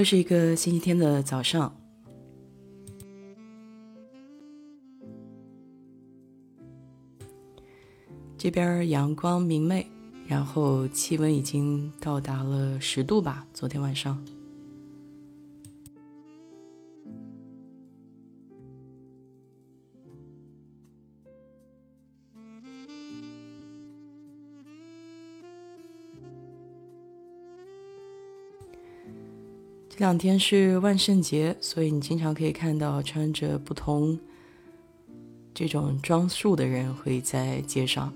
又是一个星期天的早上，这边阳光明媚，然后气温已经到达了十度吧，昨天晚上。这两天是万圣节，所以你经常可以看到穿着不同这种装束的人会在街上。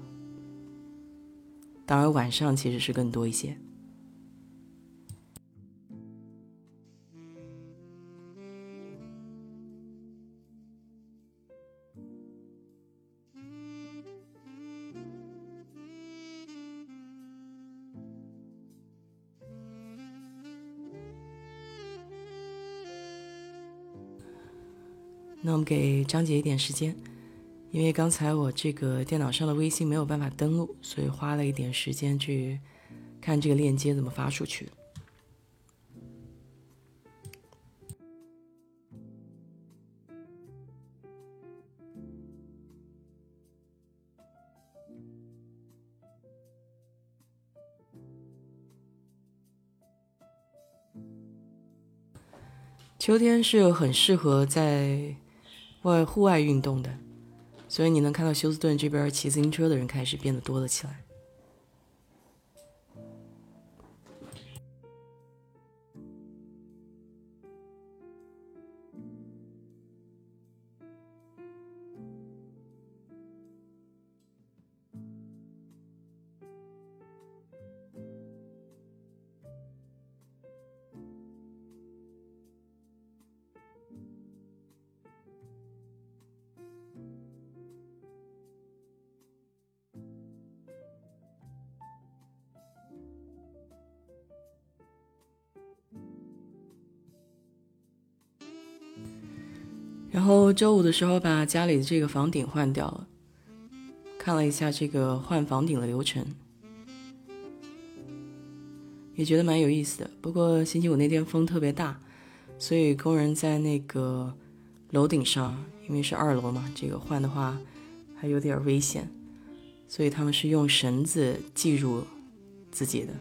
当然，晚上其实是更多一些。给张姐一点时间，因为刚才我这个电脑上的微信没有办法登录，所以花了一点时间去看这个链接怎么发出去。秋天是很适合在。外户外运动的，所以你能看到休斯顿这边骑自行车的人开始变得多了起来。然后周五的时候把家里的这个房顶换掉了，看了一下这个换房顶的流程，也觉得蛮有意思的。不过星期五那天风特别大，所以工人在那个楼顶上，因为是二楼嘛，这个换的话还有点危险，所以他们是用绳子系住自己的。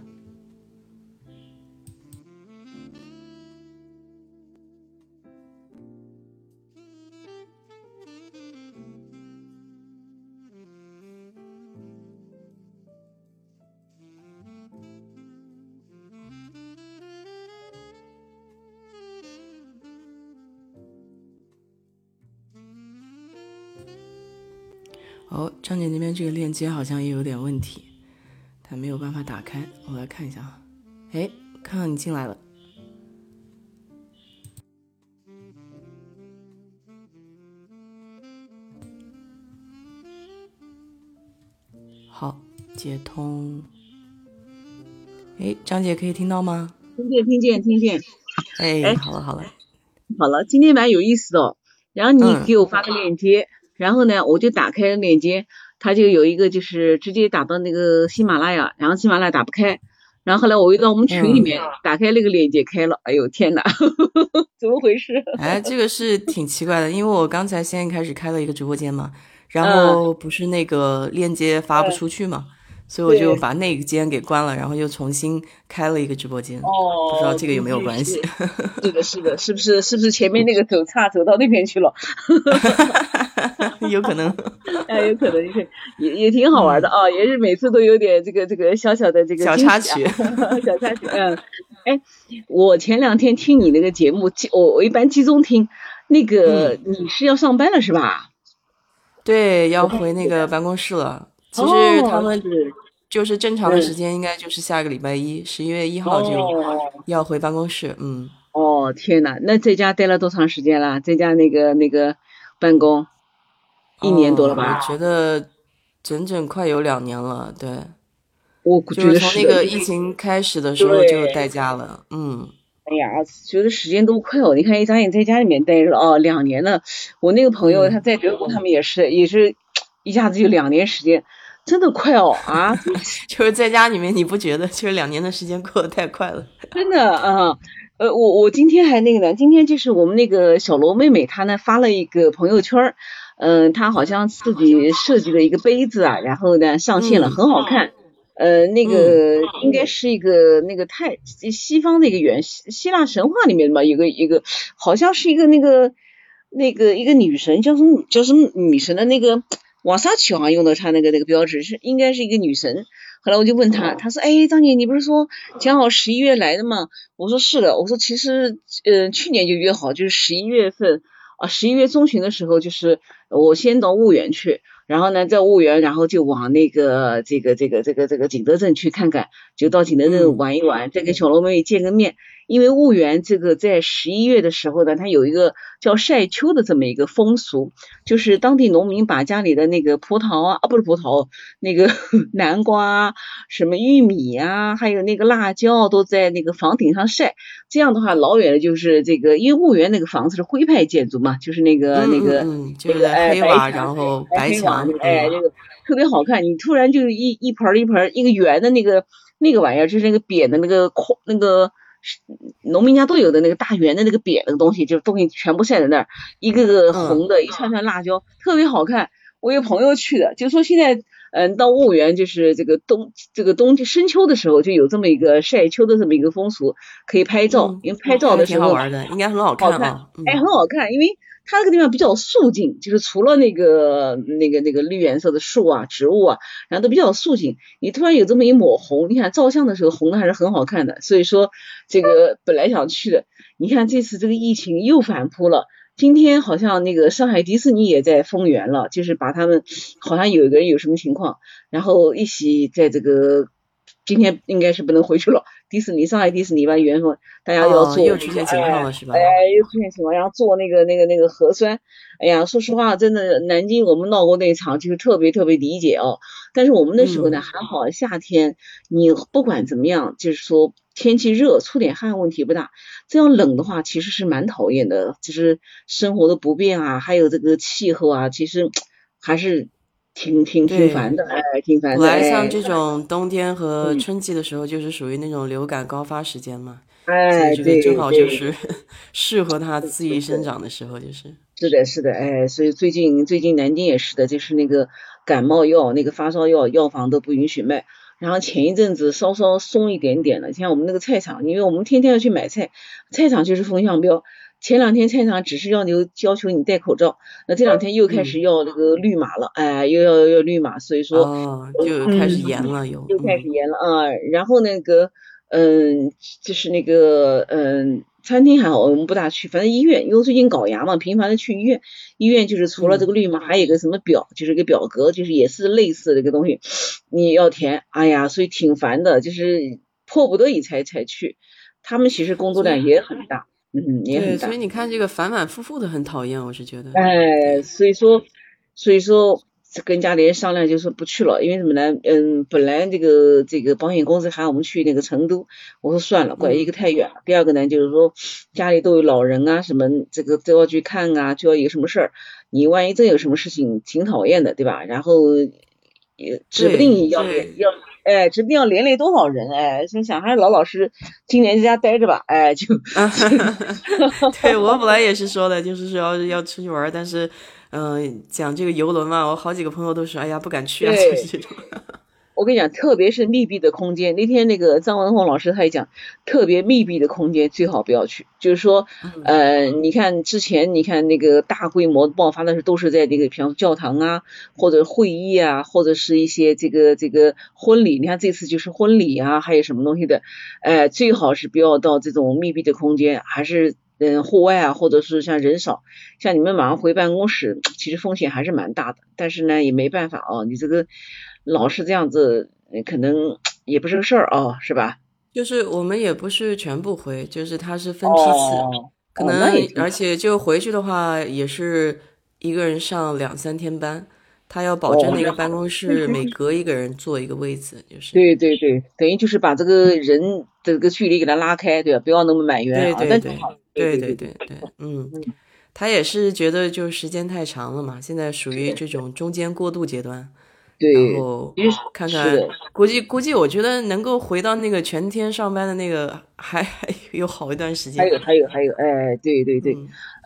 接好像也有点问题，它没有办法打开。我来看一下啊，哎，看到你进来了。好，接通。哎，张姐可以听到吗？听见，听见，听见。哎，好了，好了，好了，今天蛮有意思的。然后你给我发个链接。然后呢，我就打开链接，它就有一个就是直接打到那个喜马拉雅，然后喜马拉雅打不开，然后后来我又到我们群里面打开那个链接开了，哎呦天哪，怎么回事？哎，这个是挺奇怪的，因为我刚才先开始开了一个直播间嘛，然后不是那个链接发不出去嘛。所以我就把那个间给关了，然后又重新开了一个直播间。哦，不知道这个有没有关系？是的，是的，是不是？是不是前面那个走岔走到那边去了？有可能，哎，有可能，也也挺好玩的啊，也是每次都有点这个这个小小的这个小插曲，小插曲。嗯，哎，我前两天听你那个节目，我我一般集中听。那个你是要上班了是吧？对，要回那个办公室了。其实他们就是正常的时间，应该就是下个礼拜一，十一月一号就要回办公室。嗯。哦天呐，那在家待了多长时间了？在家那个那个办公一年多了吧？我觉得整整快有两年了。对。我就是从那个疫情开始的时候就在家了。嗯。哎呀，觉得时间都快哦！你看一眨眼在家里面待着哦，两年了。我那个朋友他在德国，他们也是也是一下子就两年时间。真的快哦啊！就是在家里面，你不觉得？就是两年的时间过得太快了。真的啊，呃，我我今天还那个呢，今天就是我们那个小罗妹妹，她呢发了一个朋友圈，嗯，他好像自己设计了一个杯子啊，然后呢上线了，很好看。呃，那个应该是一个那个太西方的一个原希希腊神话里面的吧，有个一个好像是一个那个那个一个女神叫什么叫什么女神的那个瓦萨奇好像用的她那个那个标志是应该是一个女神。后来我就问他，他说：“哎，张姐，你不是说讲好十一月来的吗？”我说：“是的。”我说：“其实呃去年就约好，就是十一月份啊十一月中旬的时候，就是我先到婺源去。”然后呢，在婺源，然后就往那个这个这个这个这个景德镇去看看，就到景德镇玩一玩，再跟小罗妹见个面。因为婺源这个在十一月的时候呢，它有一个叫晒秋的这么一个风俗，就是当地农民把家里的那个葡萄啊，啊不是葡萄，那个 南瓜、什么玉米啊，还有那个辣椒都在那个房顶上晒。这样的话，老远的就是这个，因为婺源那个房子是徽派建筑嘛，就是那个那个那个黑瓦，然后白墙，哎，那个特别好看。你突然就一一盆一盆一个圆的那个那个玩意儿，就是那个扁的那个框那个。农民家都有的那个大圆的那个扁的东西，就东西全部晒在那儿，一个个红的，一串串辣椒，特别好看。我有朋友去的，就说现在，嗯，到婺源就是这个冬，这个冬季深秋的时候，就有这么一个晒秋的这么一个风俗，可以拍照，因为拍照的时候挺好玩的，应该很好看啊，哎，很好看，因为。它那个地方比较素净，就是除了那个那个那个绿颜色的树啊、植物啊，然后都比较素净。你突然有这么一抹红，你看照相的时候红的还是很好看的。所以说这个本来想去的，你看这次这个疫情又反扑了。今天好像那个上海迪士尼也在封园了，就是把他们好像有一个人有什么情况，然后一起在这个。今天应该是不能回去了。迪士尼，上海迪士尼吧，缘分大家要做，又出现情况了是吧？哎，又出现情况，然后做那个那个那个核酸。哎呀，说实话，真的，南京我们闹过那场，就是特别特别理解哦。但是我们那时候呢还好，夏天你不管怎么样，就是说天气热，出点汗问题不大。这样冷的话，其实是蛮讨厌的，就是生活的不便啊，还有这个气候啊，其实还是。挺挺挺烦的，哎，挺烦的。本来像这 种冬天和春季的时候，就是属于那种流感高发时间嘛，哎，对，正好就是 适合它恣意生长的时候，就是。是的，是的，哎，所以最近最近南京也是的，就是那个感冒药、那个发烧药，药房都不允许卖。然后前一阵子稍稍松一点点了，像我们那个菜场，因为我们天天要去买菜，菜场就是风向标。前两天菜场只是要你要求你戴口罩，那这两天又开始要那个绿码了，哎，又要要绿码，所以说哦，就开始严了，又又开始严了啊。然后那个，嗯，就是那个，嗯，餐厅还好，我们不大去，反正医院，因为最近搞牙嘛，频繁的去医院。医院就是除了这个绿码，还有个什么表，就是个表格，就是也是类似的一个东西，你要填。哎呀，所以挺烦的，就是迫不得已才才去。他们其实工作量也很大。嗯，对，所以你看这个反反复复的很讨厌，我是觉得。哎，所以说，所以说跟家里人商量，就说不去了，因为什么呢？嗯，本来这个这个保险公司喊我们去那个成都，我说算了，管一个太远了。第二个呢，就是说家里都有老人啊，什么这个都要去看啊，就要有什么事儿，你万一真有什么事情，挺讨厌的，对吧？然后也指不定要要。哎，指不定要连累多少人哎！心想还是老老实，今年在家待着吧。哎，就，对我本来也是说的，就是说要要出去玩，但是，嗯，讲这个游轮嘛，我好几个朋友都说，哎呀，不敢去啊，就是这种。我跟你讲，特别是密闭的空间。那天那个张文宏老师他也讲，特别密闭的空间最好不要去。就是说，呃，你看之前你看那个大规模爆发的时候，都是在那个，比方说教堂啊，或者会议啊，或者是一些这个这个婚礼。你看这次就是婚礼啊，还有什么东西的，呃，最好是不要到这种密闭的空间，还是嗯户外啊，或者是像人少，像你们马上回办公室，其实风险还是蛮大的。但是呢，也没办法啊，你这个。老是这样子，可能也不是个事儿啊，是吧？就是我们也不是全部回，就是他是分批次，可能而且就回去的话，也是一个人上两三天班，他要保证那个办公室每隔一个人坐一个位子，就是。对对对，等于就是把这个人这个距离给他拉开，对吧？不要那么满员啊。对对对对对对对，嗯，他也是觉得就时间太长了嘛，现在属于这种中间过渡阶段。对，然后看看，估计估计我觉得能够回到那个全天上班的那个，还还有好一段时间。还有还有还有，哎，对对对，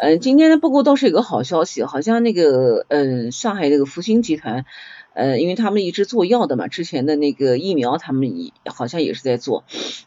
嗯，今天呢，不过倒是有个好消息，好像那个嗯，上海那个复星集团，呃，因为他们一直做药的嘛，之前的那个疫苗他们也好像也是在做，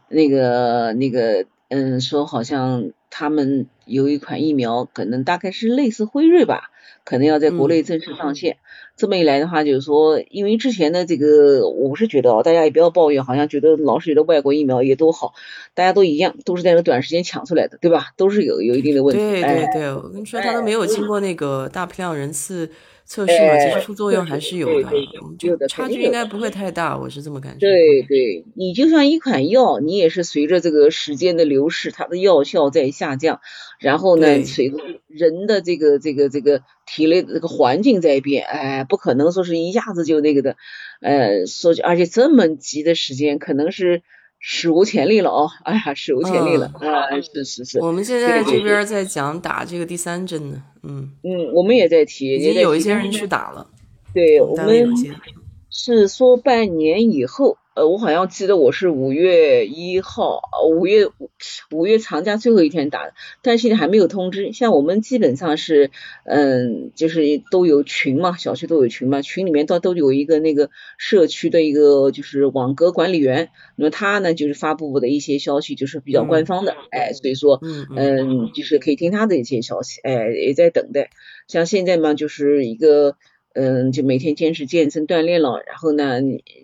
那个那个嗯，说好像他们有一款疫苗，可能大概是类似辉瑞吧。可能要在国内正式上线，这么一来的话，就是说，因为之前的这个，我是觉得啊，大家也不要抱怨，好像觉得老是觉得外国疫苗也都好，大家都一样，都是在这短时间抢出来的，对吧？都是有有一定的问题。对对对，我跟你说，他都没有经过那个大批量人次。测试嘛，其实副作用还是有的，有的差距应该不会太大，我是这么感觉。对对，你就像一款药，你也是随着这个时间的流逝，它的药效在下降，然后呢，随着人的这个这个这个体内的这个环境在变，哎，不可能说是一下子就那个的，呃，说而且这么急的时间，可能是。史无前例了哦！哎呀，史无前例了啊！是是是，我们现在这边在讲打这个第三针呢，嗯嗯，我们也在提，已经有一些人去打了，对我们是说半年以后。呃，我好像记得我是五月一号，五月五月长假最后一天打的，但是现在还没有通知。像我们基本上是，嗯，就是都有群嘛，小区都有群嘛，群里面都都有一个那个社区的一个就是网格管理员，那么他呢就是发布的一些消息就是比较官方的，哎，所以说，嗯，就是可以听他的一些消息，哎，也在等待。像现在嘛，就是一个。嗯，就每天坚持健身锻炼了，然后呢，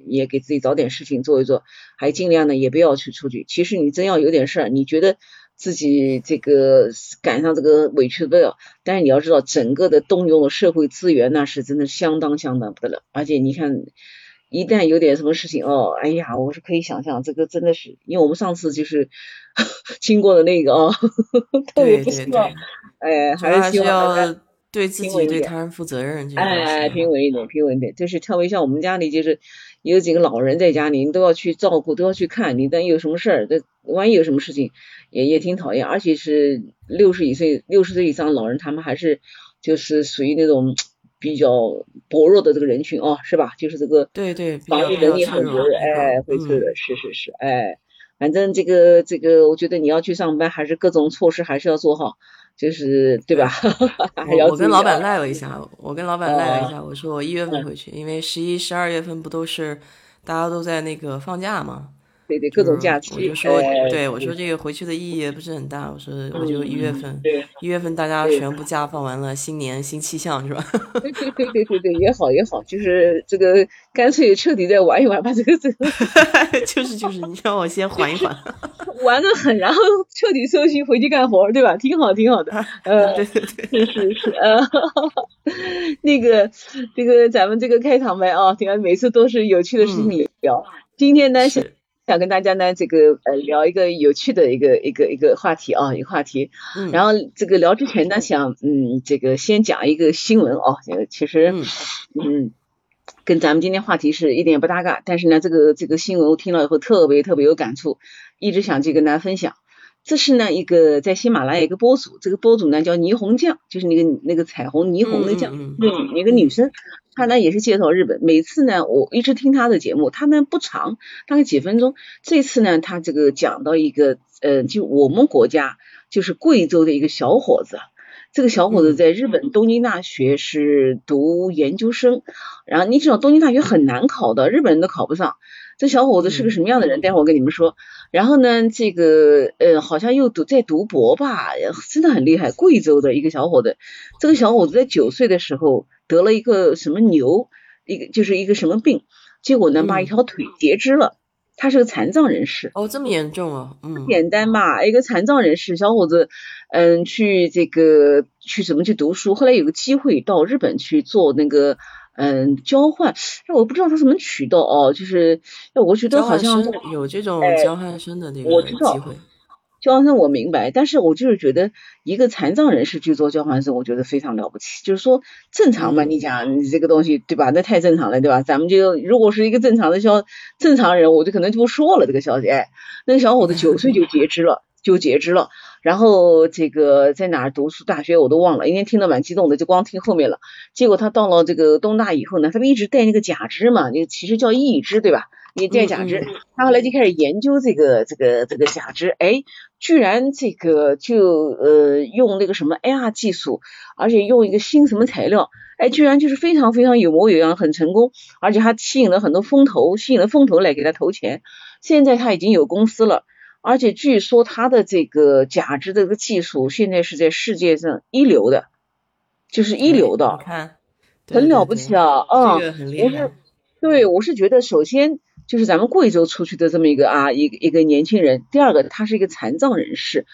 也给自己找点事情做一做，还尽量呢也不要去出去。其实你真要有点事儿，你觉得自己这个赶上这个委屈的不了，但是你要知道，整个的动用的社会资源那是真的相当相当不得了。而且你看，一旦有点什么事情哦，哎呀，我是可以想象，这个真的是，因为我们上次就是 经过的那个啊，特别不希望，哎，还是希望。对自己对他人负责任，哎，平稳一点，平稳一点。就是特别像我们家里，就是有几个老人在家里，你都要去照顾，都要去看。你等有什么事儿，这万一有什么事情，也也挺讨厌。而且是六十几岁、六十岁以上的老人，他们还是就是属于那种比较薄弱的这个人群哦，是吧？就是这个对对，防御能力很弱，哎，会脆弱，是是是，哎，反正这个这个，我觉得你要去上班，还是各种措施还是要做好。就是对吧？我我跟老板赖了一下，我跟老板赖了一下，我说我一月份回去，因为十一、十二月份不都是大家都在那个放假嘛。对对，各种假期。我就说，对我说这个回去的意义不是很大。我说，我就一月份，一月份大家全部假放完了，新年新气象是吧？对对对对对对，也好也好，就是这个干脆彻底再玩一玩吧，这个这个。就是就是，你让我先缓一缓。玩的很，然后彻底收心回去干活，对吧？挺好挺好的。呃，对对对，是是是，呃，那个这个咱们这个开场白啊，你看每次都是有趣的事情聊。今天呢是。想跟大家呢，这个呃聊一个有趣的一个一个一个话题啊，一个话题。嗯。然后这个聊之前呢，想嗯这个先讲一个新闻哦，其实嗯跟咱们今天话题是一点不搭嘎，但是呢这个这个新闻我听了以后特别特别有感触，一直想去跟大家分享。这是呢一个在喜马拉雅一个播主，这个播主呢叫霓虹酱，就是那个那个彩虹霓虹的酱，嗯，一个女生。她呢也是介绍日本，每次呢我一直听她的节目，她呢不长，大概几分钟。这次呢她这个讲到一个，呃，就我们国家就是贵州的一个小伙子，这个小伙子在日本东京大学是读研究生，然后你知道东京大学很难考的，日本人都考不上。这小伙子是个什么样的人？待会儿我跟你们说。然后呢，这个呃好像又读在读博吧，真的很厉害，贵州的一个小伙子。这个小伙子在九岁的时候。得了一个什么牛，一个就是一个什么病，结果呢把一条腿截肢了。他是个残障人士。哦，这么严重啊？嗯，简单嘛，一个残障人士小伙子，嗯，去这个去怎么去读书？后来有个机会到日本去做那个嗯交换，那，我不知道他什么渠道哦，就是哎，我觉得好像有这种交换生的那个机会。交换生我明白，但是我就是觉得一个残障人士去做交换生，我觉得非常了不起。就是说正常嘛，你讲你这个东西对吧？那太正常了对吧？咱们就如果是一个正常的消正常人，我就可能就不说了这个消息。哎，那个小伙子九岁就截肢了，就截肢了。然后这个在哪儿读书大学我都忘了，因为听得蛮激动的，就光听后面了。结果他到了这个东大以后呢，他们一直戴那个假肢嘛，那个其实叫义肢对吧？也带假肢，他后来就开始研究这个这个这个假肢，哎，居然这个就呃用那个什么 AR 技术，而且用一个新什么材料，哎，居然就是非常非常有模有样，很成功，而且还吸引了很多风投，吸引了风投来给他投钱，现在他已经有公司了。而且据说他的这个假肢的这个技术现在是在世界上一流的，就是一流的，看，很了不起啊！嗯，我是，对，我是觉得首先就是咱们贵州出去的这么一个啊，一个一个年轻人，第二个他是一个残障人士。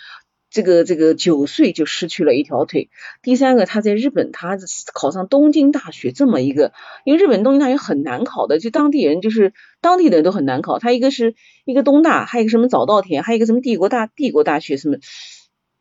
这个这个九岁就失去了一条腿。第三个，他在日本，他考上东京大学这么一个，因为日本东京大学很难考的，就当地人就是当地的人都很难考。他一个是一个东大，还有一个什么早稻田，还有一个什么帝国大帝国大学什么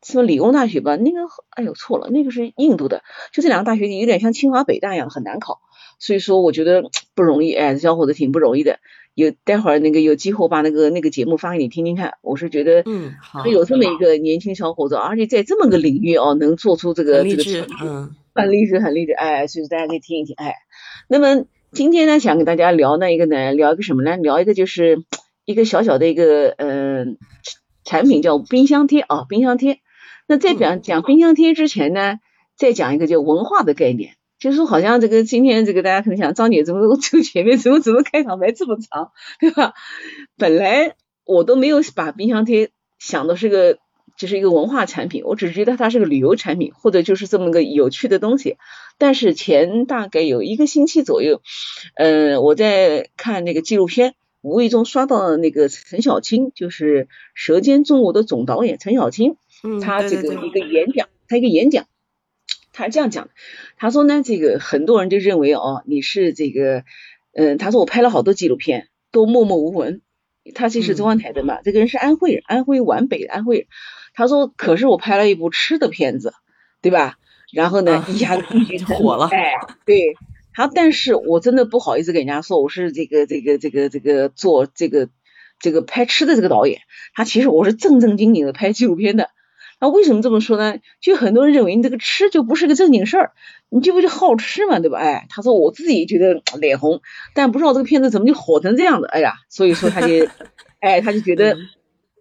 什么理工大学吧？那个哎呦错了，那个是印度的。就这两个大学有点像清华北大一样很难考，所以说我觉得不容易。哎，小伙子挺不容易的。有待会儿那个有机会把那个那个节目发给你听听看，我是觉得，嗯，好，有这么一个年轻小伙子，而且在这么个领域哦，能做出这个这个成绩，嗯，很励志，很励志，哎，所以说大家可以听一听，哎，那么今天呢，想跟大家聊那一个呢，聊一个什么呢？聊一个就是一个小小的一个嗯产品叫冰箱贴啊，冰箱贴。那在讲讲冰箱贴之前呢，再讲一个叫文化的概念。就是说，好像这个今天这个大家可能想，张姐怎么就前面怎么怎么开场白这么长，对吧？本来我都没有把冰箱贴想的是个就是一个文化产品，我只觉得它是个旅游产品，或者就是这么个有趣的东西。但是前大概有一个星期左右，嗯，我在看那个纪录片，无意中刷到那个陈小青，就是《舌尖中国》的总导演陈小青，他这个一个演讲，他一个演讲。他是这样讲的，他说呢，这个很多人就认为哦，你是这个，嗯，他说我拍了好多纪录片，都默默无闻。他其实中央台的嘛，这个人是安徽人，安徽皖北的安徽人。他说，可是我拍了一部吃的片子，对吧？然后呢，一下子火了。哎，对。他，但是我真的不好意思跟人家说，我是这个这个这个这个做这个这个拍吃的这个导演。他其实我是正正经经的拍纪录片的。那为什么这么说呢？就很多人认为你这个吃就不是个正经事儿，你这不就好吃嘛，对吧？哎，他说我自己觉得脸红，但不知道这个片子怎么就火成这样的，哎呀，所以说他就，哎，他就觉得，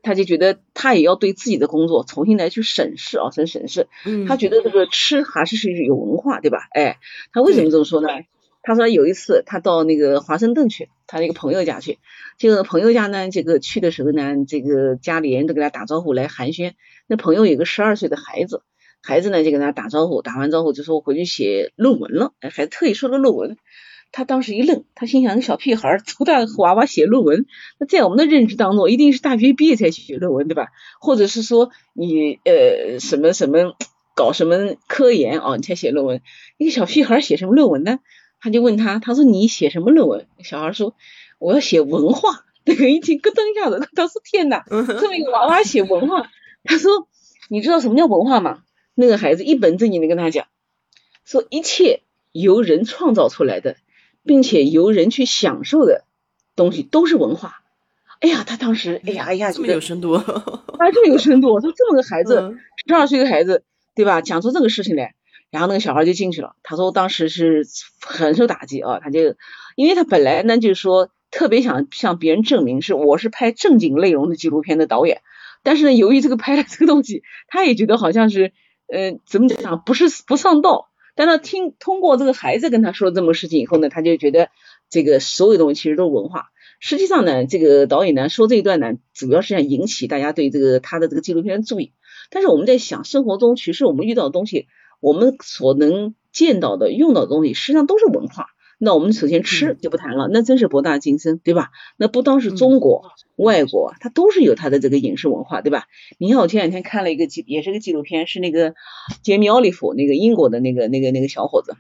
他就觉得他也要对自己的工作重新来去审视啊，审审视。他觉得这个吃还是是有文化，对吧？哎，他为什么这么说呢？他说有一次他到那个华盛顿去，他那个朋友家去，这个朋友家呢，这个去的时候呢，这个家里人都给他打招呼来寒暄。那朋友有个十二岁的孩子，孩子呢就跟他打招呼，打完招呼就说我回去写论文了。哎，孩子特意说了论文，他当时一愣，他心想：小屁孩多大娃娃写论文？那在我们的认知当中，一定是大学毕业才写论文，对吧？或者是说你呃什么什么搞什么科研啊，你才写论文？一个小屁孩写什么论文呢？他就问他，他说你写什么论文？小孩说我要写文化。那个一听咯噔一下子，他说天哪，这么一个娃娃写文化？他说你知道什么叫文化吗？那个孩子一本正经的跟他讲，说一切由人创造出来的，并且由人去享受的东西都是文化。哎呀，他当时哎呀哎呀，这么有深度，啊，这么有深度。我说这么个孩子，十二岁的孩子，对吧？讲出这个事情来。然后那个小孩就进去了。他说当时是很受打击啊，他就因为他本来呢就是说特别想向别人证明是我是拍正经内容的纪录片的导演，但是呢由于这个拍的这个东西，他也觉得好像是呃怎么讲不是不上道。但他听通过这个孩子跟他说这么事情以后呢，他就觉得这个所有东西其实都是文化。实际上呢，这个导演呢说这一段呢，主要是想引起大家对这个他的这个纪录片的注意。但是我们在想生活中其实我们遇到的东西。我们所能见到的、用到的东西，实际上都是文化。那我们首先吃就不谈了，那真是博大精深，对吧？那不单是中国、外国，它都是有它的这个饮食文化，对吧？你看，我前两天看了一个纪，也是个纪录片，是那个杰米·奥利弗，那个英国的那个、那个、那个小伙子，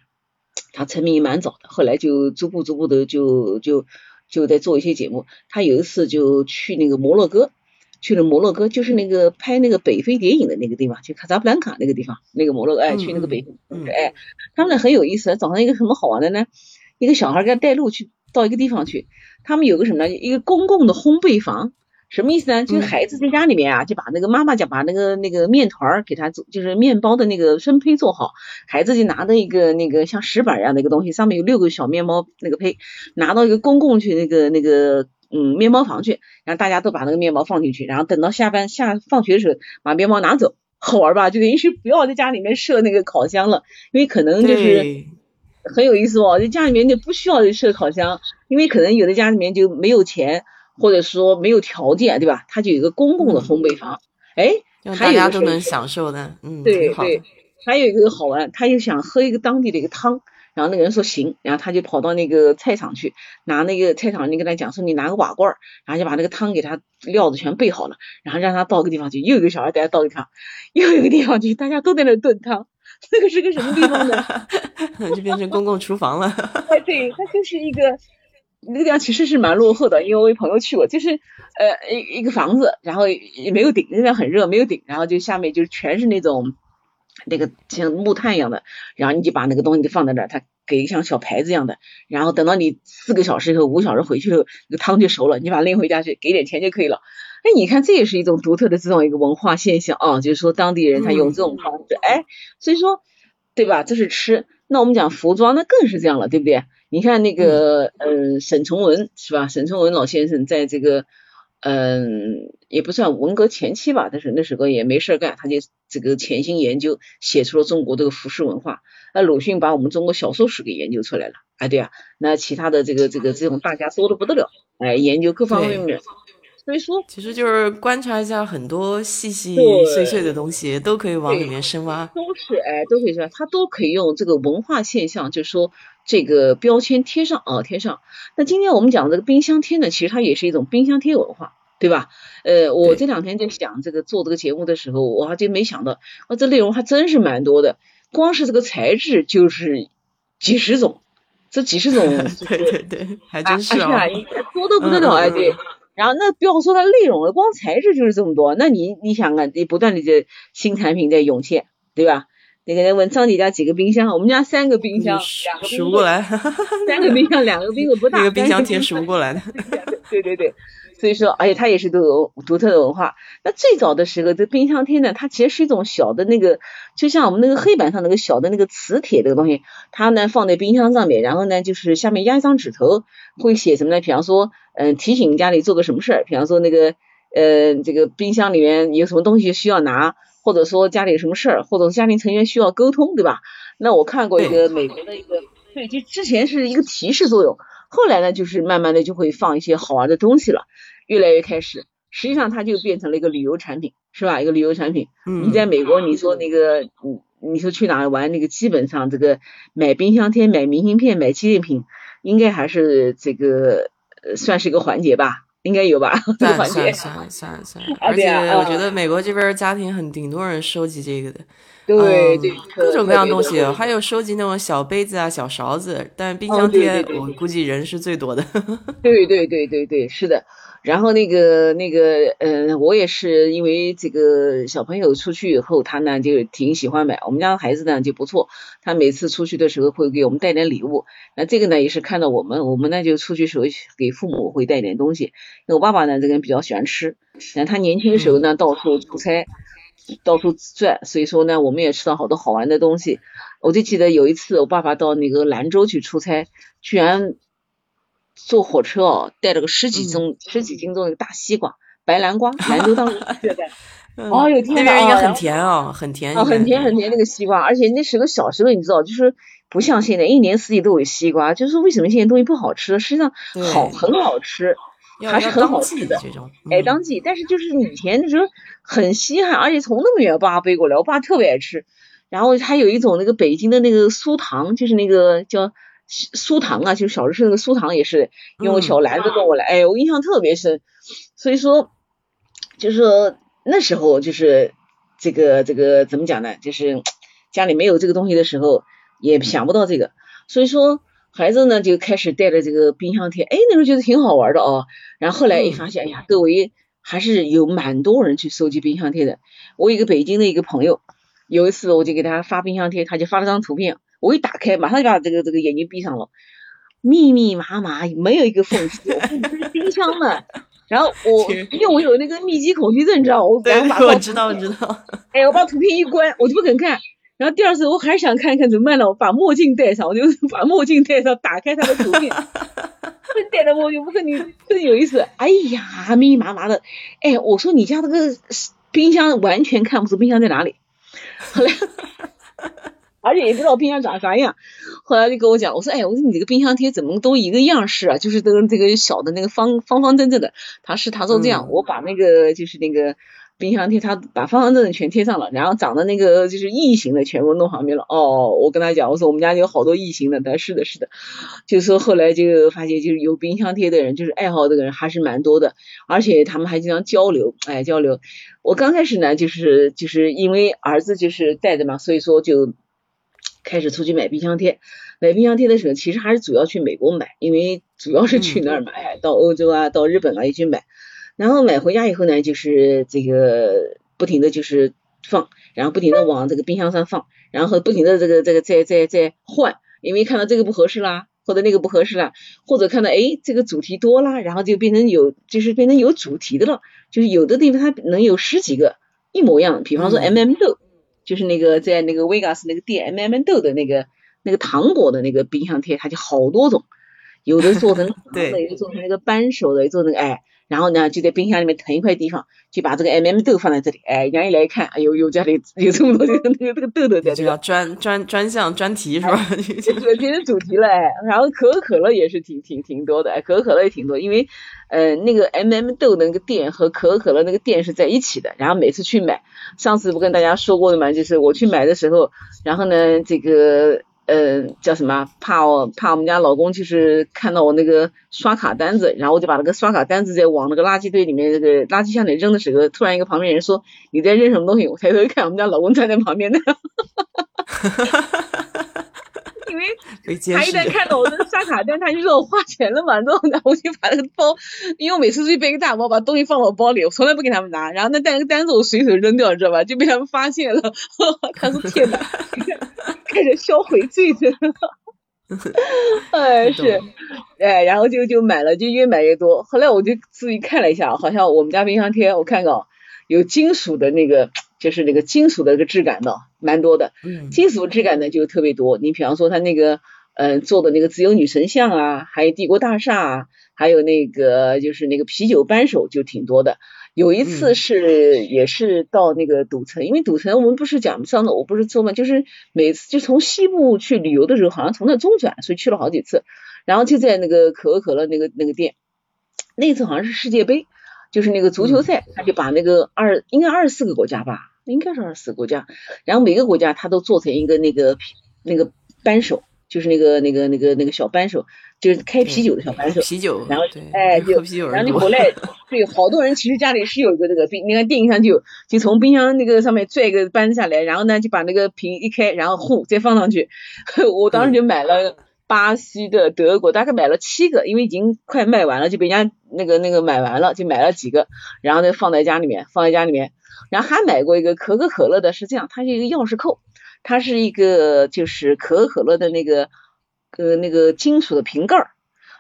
他成名蛮早的，后来就逐步、逐步的就就就在做一些节目。他有一次就去那个摩洛哥。去了摩洛哥，就是那个拍那个北非谍影的那个地方，就卡扎布兰卡那个地方，那个摩洛哥，哎，去那个北，哎，他们很有意思，早上一个什么好玩的呢？一个小孩给他带路去到一个地方去，他们有个什么呢？一个公共的烘焙房，什么意思呢？就是孩子在家里面啊，就把那个妈妈讲把那个那个面团儿给他做，就是面包的那个生胚做好，孩子就拿着一个那个像石板一样的一个东西，上面有六个小面包那个胚，拿到一个公共去那个那个嗯面包房去，然后大家都把那个面包放进去，然后等到下班下放学的时候把面包拿走，好玩吧？就等于是不要在家里面设那个烤箱了，因为可能就是很有意思哦，在家里面就不需要设烤箱，因为可能有的家里面就没有钱。或者说没有条件，对吧？它就有一个公共的烘焙房，哎，大家都能享受的，嗯，对对。还有一个好玩，他又想喝一个当地的一个汤，然后那个人说行，然后他就跑到那个菜场去拿那个菜场人跟他讲说你拿个瓦罐，然后就把那个汤给他料子全备好了，然后让他到个地方去，又一个小孩带他到一趟，又一个地方去，大家都在那炖汤，那个是个什么地方呢？就变成公共厨房了。哎，对，它就是一个。那个地方其实是蛮落后的，因为我有朋友去过，就是呃一一个房子，然后也没有顶，那边很热，没有顶，然后就下面就全是那种那个像木炭一样的，然后你就把那个东西就放在那儿，它给一个像小牌子一样的，然后等到你四个小时以后、五个小时回去后，那个汤就熟了，你把它拎回家去，给点钱就可以了。哎，你看这也是一种独特的这种一个文化现象啊，就是说当地人他用这种方式，哎，所以说对吧？这是吃，那我们讲服装，那更是这样了，对不对？你看那个，嗯，沈从文是吧？沈从文老先生在这个，嗯，也不算文革前期吧，但是那时候也没事干，他就这个潜心研究，写出了中国这个服饰文化。那鲁迅把我们中国小说史给研究出来了，哎，对啊，那其他的这个这个这种大家多的不得了，哎，研究各方面的。所以说，其实就是观察一下很多细细碎碎的东西，都可以往里面深挖。都是哎，都可以说，他都可以用这个文化现象，就是说这个标签贴上啊，贴上。那今天我们讲这个冰箱贴呢，其实它也是一种冰箱贴文化，对吧？呃，我这两天在想这个做这个节目的时候，我还真没想到，啊，这内容还真是蛮多的。光是这个材质就是几十种，这几十种，对对对，还真是啊，多的不得了哎，对。然后那不要说它内容了，光材质就是这么多。那你你想啊，你不断的这新产品在涌现，对吧？那个人问张姐家几个冰箱，我们家三个冰箱，两个数过来，三个冰箱，两个冰箱不大，那个冰箱贴数不过来 的。对对对。所以说，而且它也是都有独特的文化。那最早的时候，这冰箱贴呢，它其实是一种小的那个，就像我们那个黑板上那个小的那个磁铁这个东西，它呢放在冰箱上面，然后呢就是下面压一张纸头，会写什么呢？比方说，嗯，提醒家里做个什么事儿，比方说那个，呃，这个冰箱里面有什么东西需要拿，或者说家里有什么事儿，或者家庭成员需要沟通，对吧？那我看过一个美国的一个，对，就之前是一个提示作用，后来呢就是慢慢的就会放一些好玩的东西了。越来越开始，实际上它就变成了一个旅游产品，是吧？一个旅游产品。嗯。你在美国，你说那个，你你说去哪玩？那个基本上这个买冰箱贴、买明信片、买纪念品，应该还是这个算是一个环节吧？应该有吧？算算算算算。而且我觉得美国这边家庭很挺多人收集这个的。对对。各种各样东西，还有收集那种小杯子啊、小勺子，但冰箱贴我估计人是最多的。对对对对对，是的。然后那个那个，嗯，我也是因为这个小朋友出去以后，他呢就挺喜欢买。我们家孩子呢就不错，他每次出去的时候会给我们带点礼物。那这个呢也是看到我们，我们呢就出去时候给父母会带点东西。那我爸爸呢这个人比较喜欢吃，那他年轻的时候呢到处出差，到处转，所以说呢我们也吃到好多好玩的东西。我就记得有一次我爸爸到那个兰州去出差，居然。坐火车哦，带了个十几斤、十几斤重的大西瓜，白南瓜，兰州当时觉得，哦哟天哪，那边应该很甜哦，很甜，很甜很甜那个西瓜，而且那时候小时候你知道，就是不像现在一年四季都有西瓜，就是为什么现在东西不好吃？实际上好很好吃，还是很好吃的这种，哎当季，但是就是以前的时候很稀罕，而且从那么远爸背过来，我爸特别爱吃，然后还有一种那个北京的那个酥糖，就是那个叫。酥糖啊，就是小时候吃那个酥糖也是用个小篮子送过来，哎，我印象特别深。所以说，就是说那时候就是这个这个怎么讲呢？就是家里没有这个东西的时候，也想不到这个。所以说孩子呢就开始带着这个冰箱贴，哎，那时候觉得挺好玩的哦。然后后来一发现，哎呀，周围还是有蛮多人去收集冰箱贴的。我一个北京的一个朋友，有一次我就给他发冰箱贴，他就发了张图片。我一打开，马上就把这个这个眼睛闭上了，密密麻麻，没有一个缝隙。我是冰箱嘛，然后我因为我有那个密集恐惧症，你知道我对，我知道，我知道。哎，我把图片一关，我就不肯看。然后第二次我还是想看一看怎么办呢？我把墨镜戴上，我就把墨镜戴上，打开他的图片，戴着墨镜，不是你真有意思。哎呀，密密麻麻的。哎，我说你家这个冰箱完全看不出冰箱在哪里。后来，而且也不知道冰箱长啥样。后来就跟我讲，我说哎，我说你这个冰箱贴怎么都一个样式啊？就是都这个小的那个方方方正正的。他是他说这样，我把那个就是那个。冰箱贴，他把方方正正全贴上了，然后长的那个就是异形的全部弄旁边了。哦，我跟他讲，我说我们家有好多异形的。他说是的，是的。就是说后来就发现，就是有冰箱贴的人，就是爱好这个人还是蛮多的，而且他们还经常交流，哎，交流。我刚开始呢，就是就是因为儿子就是带着嘛，所以说就开始出去买冰箱贴。买冰箱贴的时候，其实还是主要去美国买，因为主要是去那儿买，到欧洲啊，到日本啊也去买。然后买回家以后呢，就是这个不停的就是放，然后不停的往这个冰箱上放，然后不停的这个这个在在在换，因为看到这个不合适啦，或者那个不合适啦，或者看到哎这个主题多啦，然后就变成有就是变成有主题的了，就是有的地方它能有十几个一模一样，比方说 M M 豆，就是那个在那个 Vegas 那个 DMM 豆的那个那个糖果的那个冰箱贴，它就好多种，有的做成 对，有的做成那个扳手的，做成哎。然后呢，就在冰箱里面腾一块地方，就把这个 M M 豆放在这里。哎，人家一来看，哎呦呦，家里有这么多这个这个这个豆豆在。这个专专专项专题是吧？这个变成主题了哎。然后可口可乐也是挺挺挺多的，哎，可口可乐也挺多，因为呃那个 M M 豆的那个店和可口可乐那个店是在一起的。然后每次去买，上次不跟大家说过的嘛，就是我去买的时候，然后呢这个。呃，叫什么？怕我怕我们家老公就是看到我那个刷卡单子，然后我就把那个刷卡单子在往那个垃圾堆里面那个垃圾箱里扔的时候，突然一个旁边人说你在扔什么东西？我抬头一看，我们家老公站在旁边的。因为他一旦看到我的刷卡单，他就说我花钱了嘛，然后我就把那个包，因为我每次出去背个大包，把东西放我包里，我从来不给他们拿，然后那带个单子我随手扔掉，知道吧？就被他们发现了，他说 天哪！开始销毁罪的，哎是，哎然后就就买了，就越买越多。后来我就自己看了一下，好像我们家冰箱贴，我看到有金属的那个，就是那个金属的质感的，蛮多的。金属质感的就特别多。你比方说他那个，嗯，做的那个自由女神像啊，还有帝国大厦啊，还有那个就是那个啤酒扳手就挺多的。有一次是也是到那个赌城，因为赌城我们不是讲上次我不是说嘛，就是每次就从西部去旅游的时候，好像从那中转，所以去了好几次。然后就在那个可口可乐那个那个店，那次好像是世界杯，就是那个足球赛，他就把那个二应该二十四个国家吧，应该是二十四个国家，然后每个国家它都做成一个那个那个扳手。就是那个那个那个那个小扳手，就是开啤酒的小扳手，啤酒，然后哎就，然后你回来，对，好多人其实家里是有一个那个冰，你看电影上就就从冰箱那个上面拽一个扳子下来，然后呢就把那个瓶一开，然后呼再放上去。我当时就买了巴西的、德国，大概买了七个，因为已经快卖完了，就被人家那个那个买完了，就买了几个，然后再放在家里面，放在家里面，然后还买过一个可口可乐的，是这样，它是一个钥匙扣。它是一个就是可口可乐的那个呃那个金属的瓶盖儿，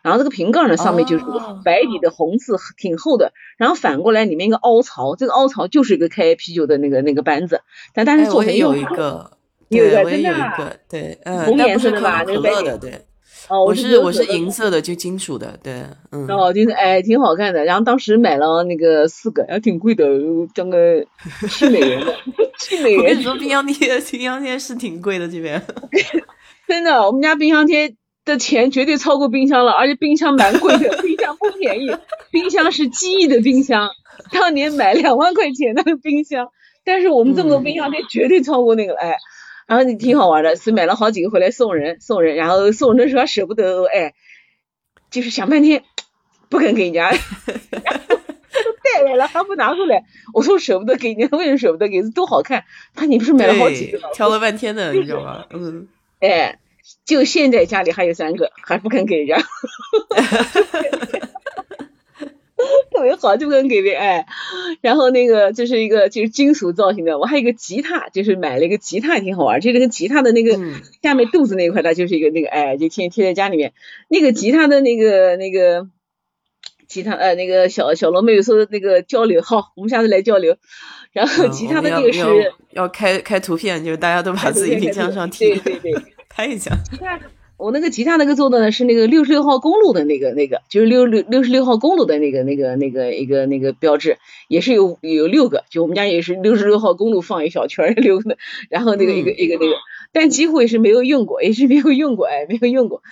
然后这个瓶盖呢上面就是白底的红字挺厚的，然后反过来里面一个凹槽，这个凹槽就是一个开啤酒的那个那个扳子，但但是做成有一个，有一个对，呃，红颜色的吧，那个的，对。哦，我是我是银色的，就金属的，对，嗯，哦，就是哎，挺好看的。然后当时买了那个四个，还挺贵的，将个七美元的，七美元。我跟你说，冰箱贴，冰箱贴是挺贵的，这边。真的，我们家冰箱贴的钱绝对超过冰箱了，而且冰箱蛮贵的，冰箱不便宜，冰箱是记忆的冰箱，当年买两万块钱的冰箱，但是我们这么多冰箱贴绝对超过那个，哎。然后你挺好玩的，是买了好几个回来送人，送人，然后送人的时候舍不得，哎，就是想半天不肯给人家，都带来了还不拿出来，我说舍不得给人家，为什么舍不得给？多好看，他你不是买了好几个吗，挑了半天的，你知道吗？嗯，哎，就现在家里还有三个，还不肯给人家。特别好，就跟给别哎，然后那个就是一个就是金属造型的，我还有一个吉他，就是买了一个吉他，挺好玩，就那个吉他的那个下面肚子那一块，它就是一个那个哎，就贴贴在家里面。那个吉他的那个那个吉他呃那个小小罗妹妹说那个交流，好，我们下次来交流。然后吉他的那个是要开开图片，就是大家都把自己冰箱上贴，对对对，拍 一下。我那个吉他那个做的呢是那个六十六号公路的那个那个，就是六六六十六号公路的那个那个那个一个那个标志，也是有有六个，就我们家也是六十六号公路放一小圈六的，然后那个一个一个那个，但几乎也是没有用过，也是没有用过，哎，没有用过。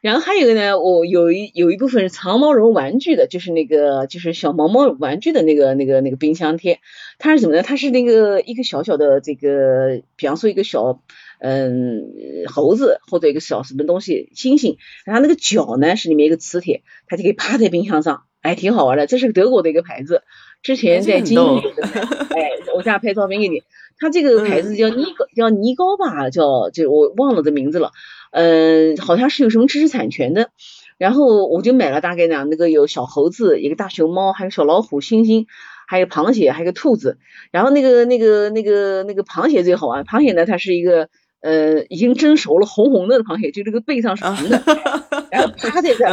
然后还有一个呢，我有一有一部分是藏毛绒玩具的，就是那个就是小毛毛玩具的那个那个那个冰箱贴，它是怎么呢？它是那个一个小小的这个，比方说一个小嗯猴子或者一个小什么东西星星，然后那个脚呢是里面一个磁铁，它就可以趴在冰箱上，哎，挺好玩的。这是德国的一个牌子，之前在京东，哎，我下拍照片给你。它这个牌子叫尼高叫尼高吧，叫就我忘了这名字了。嗯，好像是有什么知识产权的，然后我就买了大概呢，那个有小猴子，一个大熊猫，还有小老虎、猩猩，还有螃蟹，还有个兔子。然后那个那个那个那个螃蟹最好玩，螃蟹呢，它是一个呃已经蒸熟了红红的螃蟹，就这个背上是红的，然后趴在这，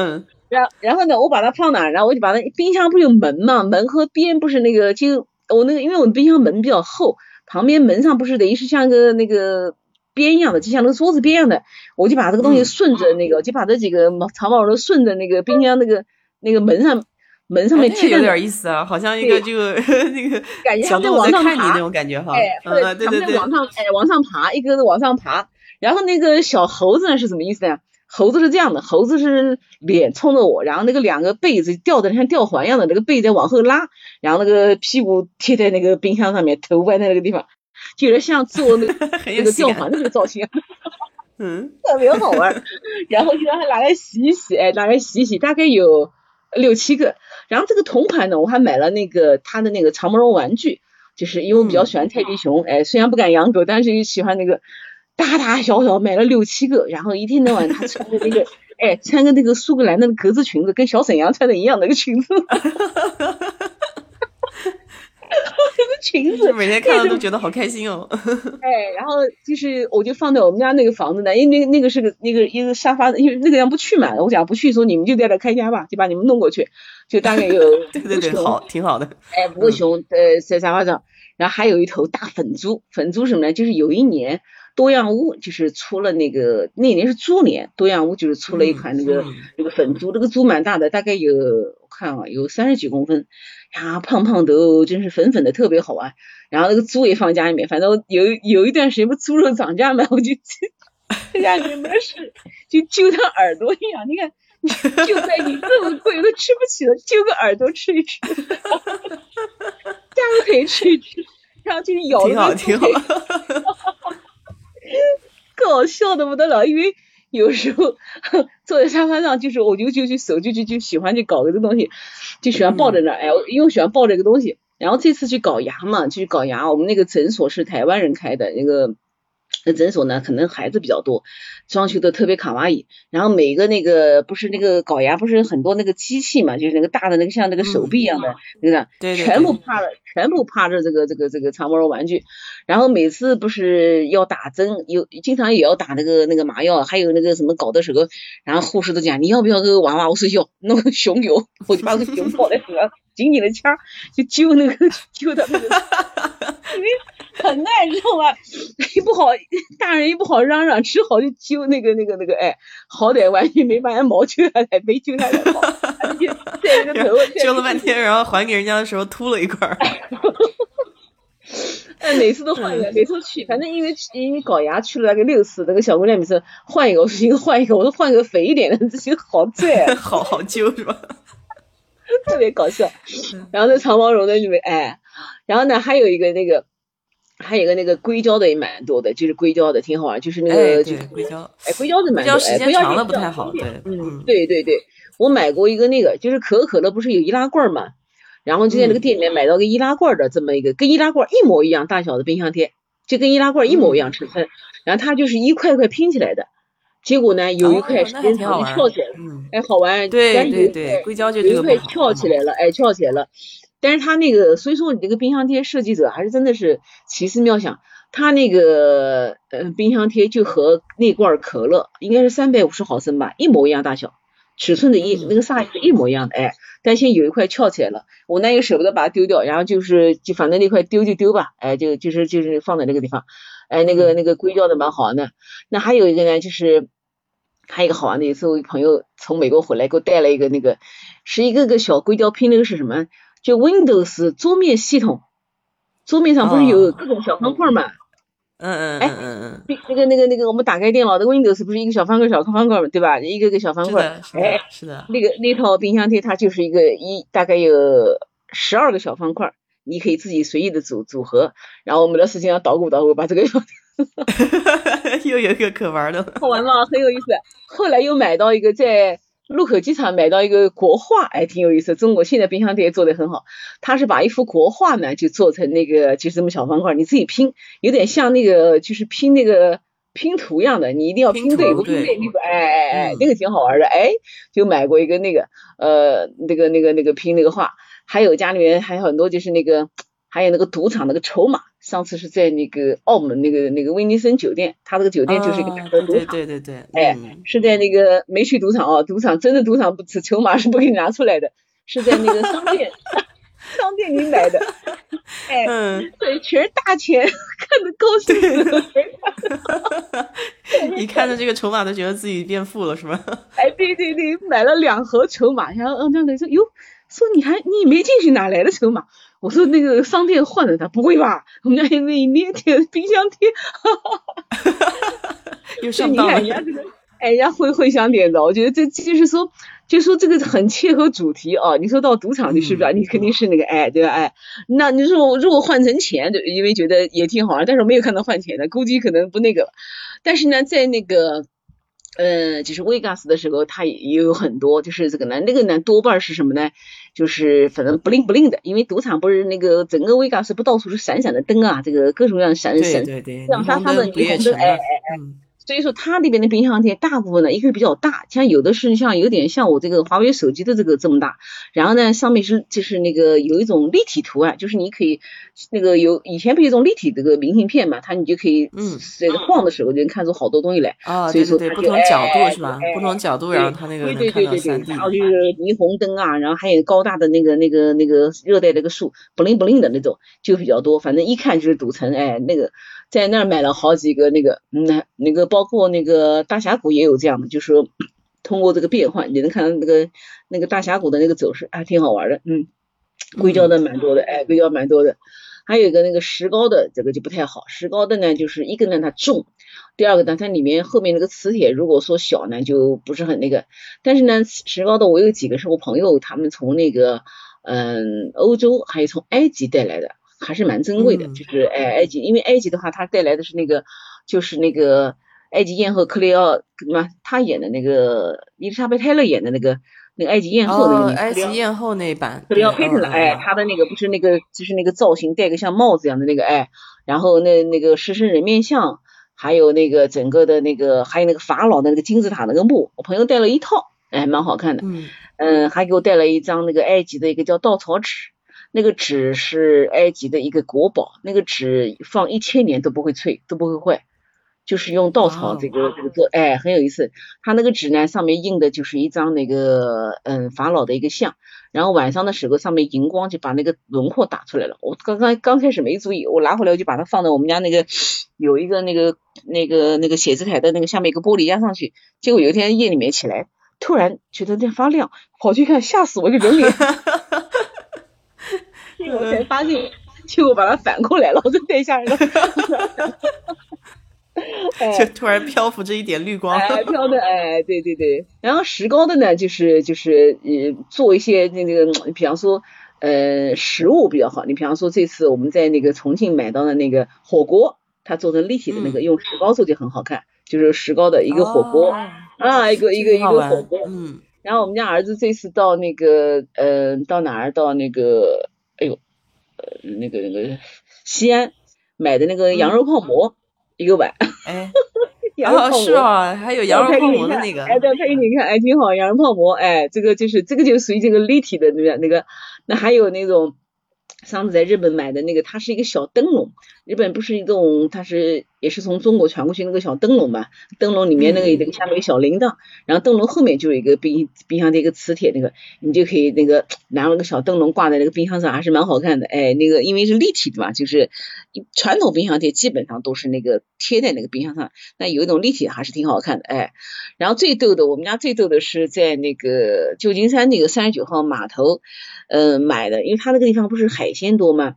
然然后呢，我把它放哪？然后我就把它冰箱不是有门嘛，门和边不是那个就我那个因为我们冰箱门比较厚，旁边门上不是等于是像个那个。边一样的，就像那个桌子边一样的，我就把这个东西顺着那个，就把这几个长毛都顺着那个冰箱那个那个门上门上面贴。有点意思啊，好像一个就 那个感觉在往上爬那种感觉哈。哎，对对对，往上哎往上爬，一个往上爬。然后那个小猴子呢是什么意思呢？猴子是这样的，猴子是脸冲着我，然后那个两个被子吊的像吊环一样的，那个被在往后拉，然后那个屁股贴在那个冰箱上面，头歪在那个地方。就有点像做那个 那个吊环那个造型，嗯，特别好玩。然后就让他拿来洗一洗，哎，拿来洗一洗，大概有六七个。然后这个同款呢，我还买了那个他的那个长毛绒玩具，就是因为我比较喜欢泰迪熊，哎，虽然不敢养狗，但是又喜欢那个大大小小，买了六七个。然后一天到晚他穿的那个，哎，穿个那个苏格兰的格子裙子，跟小沈阳穿的一样那个裙子。裙 子每天看到都觉得好开心哦。哎，然后就是我就放在我们家那个房子呢，因为那个那个是个那个一个沙发，因为那个人不去嘛，我讲不去，说你们就在这开家吧，就把你们弄过去，就大概有对对对，好，挺好的。哎，五个熊呃在沙发上，然后还有一头大粉猪，粉猪什么呢？就是有一年多样屋就是出了那个那年是猪年，多样屋就是出了一款那个那个粉猪，这个猪蛮大的，大概有我看啊有三十几公分。呀，胖胖的哦，真是粉粉的，特别好玩。然后那个猪也放家里面，反正有有一段时间不猪肉涨价嘛，我就在家里面没事，就揪它耳朵一样。你看，就在你这么贵都吃不起了，揪个耳朵吃一吃，家里可以吃一吃，然后就是咬挺好，挺好，搞笑的不得了，因为。有时候坐在沙发上，就是我就就就手就就就喜欢去搞这个东西，就喜欢抱着那儿，哎，因为我喜欢抱这个东西。然后这次去搞牙嘛，去搞牙，我们那个诊所是台湾人开的，那个。那诊所呢，可能孩子比较多，装修的特别卡哇伊。然后每个那个不是那个搞牙，不是很多那个机器嘛，就是那个大的那个像那个手臂一样的，那个全部趴着，全部趴着这个这个这个长毛绒玩具。然后每次不是要打针，有经常也要打那个那个麻药，还有那个什么搞的时候，然后护士都讲你要不要这个娃娃？我说要，弄个熊油，我就把个熊抱在手上，紧紧的掐，就揪那个揪的那个，因为。很爱，知道吗？一不好，大人一不好嚷嚷，只好就揪那个那个那个，哎，好歹完全没把人毛揪下来，没揪下来，揪了半天，然后还给人家的时候秃了一块儿。哎，每次都换一个，每次去，反正因为因为搞牙去了那个六次，那个小姑娘每次换一个，我说行，换一个，我说换个肥一点的，这些好拽，好好揪是吧？特别搞笑。然后那长毛绒的里面，哎，然后呢还有一个那个。还有一个那个硅胶的也蛮多的，就是硅胶的挺好玩，就是那个就是硅胶，哎，硅胶的蛮多，哎，时间长了不太好，对，嗯，对对对，我买过一个那个，就是可口可乐不是有易拉罐嘛，然后就在那个店里面买到个易拉罐的这么一个，跟易拉罐一模一样大小的冰箱贴，就跟易拉罐一模一样尺寸，然后它就是一块块拼起来的，结果呢有一块时间长就翘起来了，哎，好玩，对对对，硅胶就有一块翘起来了，哎，翘起来了。但是他那个，所以说你这个冰箱贴设计者还是真的是奇思妙想。他那个呃冰箱贴就和那罐可乐应该是三百五十毫升吧，一模一样大小，尺寸的一那个 size 一模一样的，哎，但现在有一块翘起来了，我那又舍不得把它丢掉，然后就是就反正那块丢就丢吧，哎，就就是就是放在那个地方，哎，那个那个硅胶的蛮好玩的。那还有一个呢，就是还有一个好玩的，一次我朋友从美国回来给我带了一个那个，是一个个小硅胶拼，那个是什么？就 Windows 桌面系统，桌面上不是有各种小方块吗？嗯嗯嗯嗯嗯，那个那个那个，我们打开电脑的 Windows 不是一个小方块小方块嘛，对吧？一个个小方块，哎，是的，那个那套冰箱贴它就是一个一大概有十二个小方块，你可以自己随意的组组合，然后我们的事情要捣鼓捣鼓，把这个 又有一个可玩的，好玩吗？很有意思。后来又买到一个在。路口机场买到一个国画，哎，挺有意思。中国现在冰箱贴做的很好，他是把一幅国画呢，就做成那个就是这么小方块，你自己拼，有点像那个就是拼那个拼图一样的，你一定要拼对不拼对那个，哎哎哎，那个挺好玩的，哎，就买过一个那个，呃，那个那个那个拼那个画，还有家里面还有很多就是那个。还有那个赌场那个筹码，上次是在那个澳门那个那个威尼森酒店，他那个酒店就是一个大的赌场，对对对对，哎，是在那个没去赌场哦，赌场真的赌场不筹码是不给你拿出来的，是在那个商店 商店里买的，哎，对，全是大钱，看着高兴。你 看着这个筹码都觉得自己变富了是吗？哎，对对对，买了两盒筹码，然后嗯，这样子说哟，说你还你没进去哪来的筹码？我说那个商店换的，他不会吧？我们家那一捏贴冰箱贴，哈哈哈哈上当了。人家这个，哎，人家会会想点的。我觉得这就是说，就说这个很切合主题啊。你说到赌场，你是不是？你肯定是那个，哎，对吧？哎，那你说如果换成钱，对，因为觉得也挺好玩，但是我没有看到换钱的，估计可能不那个。但是呢，在那个。呃，就是 Vegas 的时候，它也有很多，就是这个呢，那个呢多半是什么呢？就是反正不灵不灵的，因为赌场不是那个整个 Vegas 不到处是闪闪的灯啊，这个各种各样闪闪，对对对，像它放的霓虹灯，哎哎哎。所以说它那边的冰箱贴大部分呢，一个是比较大，像有的是像有点像我这个华为手机的这个这么大，然后呢上面是就是那个有一种立体图案，就是你可以那个有以前不是一种立体这个明信片嘛，它你就可以嗯这个晃的时候就能看出好多东西来啊，所以说对不同角度是吧？不同角度然后它那个对对对对对，然后就是霓虹灯啊，然后还有高大的那个那个那个热带那个树，不灵不灵的那种就比较多，反正一看就是赌城哎那个。在那儿买了好几个那个，那那个包括那个大峡谷也有这样的，就是说通过这个变换，你能看到那个那个大峡谷的那个走势，还挺好玩的，嗯，硅胶的蛮多的，哎，硅胶蛮多的，还有一个那个石膏的，这个就不太好，石膏的呢，就是一个呢它重，第二个呢它里面后面那个磁铁如果说小呢就不是很那个，但是呢石膏的我有几个是我朋友他们从那个嗯欧洲还有从埃及带来的。还是蛮珍贵的，就是哎，埃及，因为埃及的话，它带来的是那个，就是那个埃及艳后克雷奥，什么，她演的那个伊丽莎白泰勒演的那个那个埃及艳后那个，埃及艳后那版，克雷奥佩特了，哎，她的那个不是那个，就是那个造型，戴个像帽子一样的那个，哎，然后那那个狮身人面像，还有那个整个的那个，还有那个法老的那个金字塔那个墓，我朋友带了一套，哎，蛮好看的，嗯，嗯，还给我带了一张那个埃及的一个叫稻草纸。那个纸是埃及的一个国宝，那个纸放一千年都不会脆，都不会坏，就是用稻草这个这个做，哎，很有意思。它那个纸呢，上面印的就是一张那个嗯法老的一个像，然后晚上的时候上面荧光就把那个轮廓打出来了。我刚刚刚开始没注意，我拿回来我就把它放到我们家那个有一个那个那个那个写字台的那个下面一个玻璃压上去，结果有一天夜里面起来，突然觉得在发亮，跑去看，吓死我，一个人脸。我才发现，结果把它反过来了，我就太吓人了。就突然漂浮着一点绿光。哎，飘的，哎，对对对。然后石膏的呢，就是就是呃，做一些那个，比方说呃，食物比较好。你比方说这次我们在那个重庆买到的那个火锅，它做成立体的那个，用石膏做就很好看，就是石膏的一个火锅啊，一个一个一个火锅。嗯。然后我们家儿子这次到那个呃，到哪儿？到那个。哎呦，呃，那个那个西安买的那个羊肉泡馍一个碗，哎，哦是啊，还有羊肉泡馍的那个，哎，对，拍给你看，哎，挺好，羊肉泡馍，哎，这个就是这个就属于这个立体的那个那个，那还有那种上次在日本买的那个，它是一个小灯笼，日本不是一种，它是也是从中国传过去那个小灯笼嘛，灯笼里面那个那个下面有小铃铛，然后灯笼后面就有一个冰冰箱的一个磁铁，那个你就可以那个拿了个小灯笼挂在那个冰箱上，还是蛮好看的。哎，那个因为是立体的嘛，就是传统冰箱贴基本上都是那个贴在那个冰箱上，那有一种立体还是挺好看的。哎，然后最逗的，我们家最逗的是在那个旧金山那个三十九号码头，嗯，买的，因为它那个地方不是海鲜多嘛。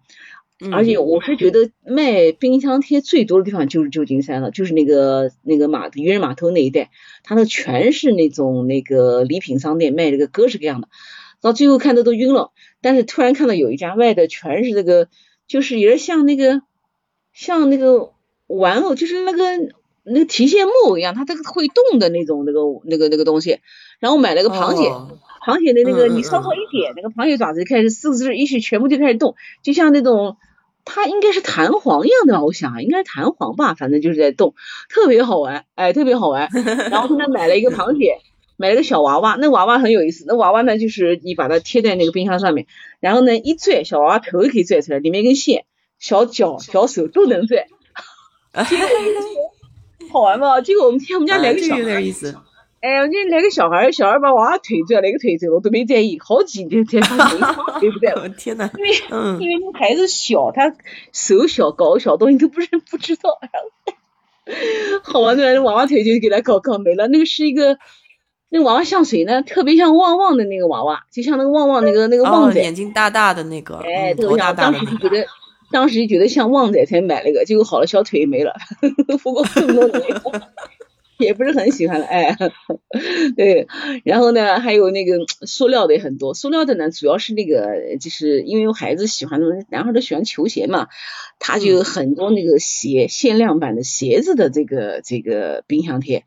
而且我是觉得卖冰箱贴最多的地方就是旧金山了，就是那个那个码渔人码头那一带，它那全是那种那个礼品商店卖这个各式各样的，到最后看的都晕了。但是突然看到有一家卖的全是这个，就是有点像那个像那个玩偶，就是那个那个提线木偶一样，它这个会动的那种那个那个那个东西。然后买了个螃蟹，螃蟹的那个你稍稍一点，那个螃蟹爪子就开始四肢一起全部就开始动，就像那种。它应该是弹簧一样的吧，我想应该是弹簧吧，反正就是在动，特别好玩，哎，特别好玩。然后他买了一个螃蟹，买了个小娃娃，那娃娃很有意思，那娃娃呢就是你把它贴在那个冰箱上面，然后呢一拽，小娃娃头也可以拽出来，里面一根线，小脚、小手都能拽，好玩吗？结果我们天，我们家两个小孩。哎，你那个小孩，小孩把娃娃腿拽，那个腿走，我都没在意，好几年才发现，对不对？天哪，因为因为那孩子小，他手小，搞小东西都不是不知道，好玩的娃娃腿就给他搞搞没了。那个是一个，那娃娃像谁呢？特别像旺旺的那个娃娃，就像那个旺旺那个那个旺仔，眼睛大大的那个，哎，特别像。当时就觉得，当时就觉得像旺仔，才买了个，结果好了，小腿没了，不过这么多年。也不是很喜欢了，哎，对，然后呢，还有那个塑料的也很多，塑料的呢，主要是那个，就是因为有孩子喜欢，男孩都喜欢球鞋嘛，他就有很多那个鞋，限量版的鞋子的这个这个冰箱贴，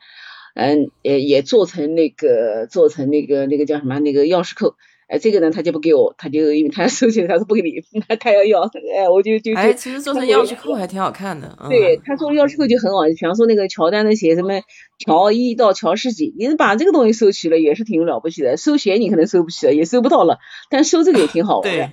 嗯，也也做成那个做成那个那个叫什么那个钥匙扣。哎，这个呢，他就不给我，他就因为他收起来，他说不给你，他 他要要，哎，我就就就。哎，其实做成钥匙扣还挺好看的。对，他做钥匙扣就很好，比方说那个乔丹的鞋，什么乔一到乔十几，你把这个东西收齐了，也是挺了不起的。收鞋你可能收不起了，也收不到了，但收这个也挺好玩的。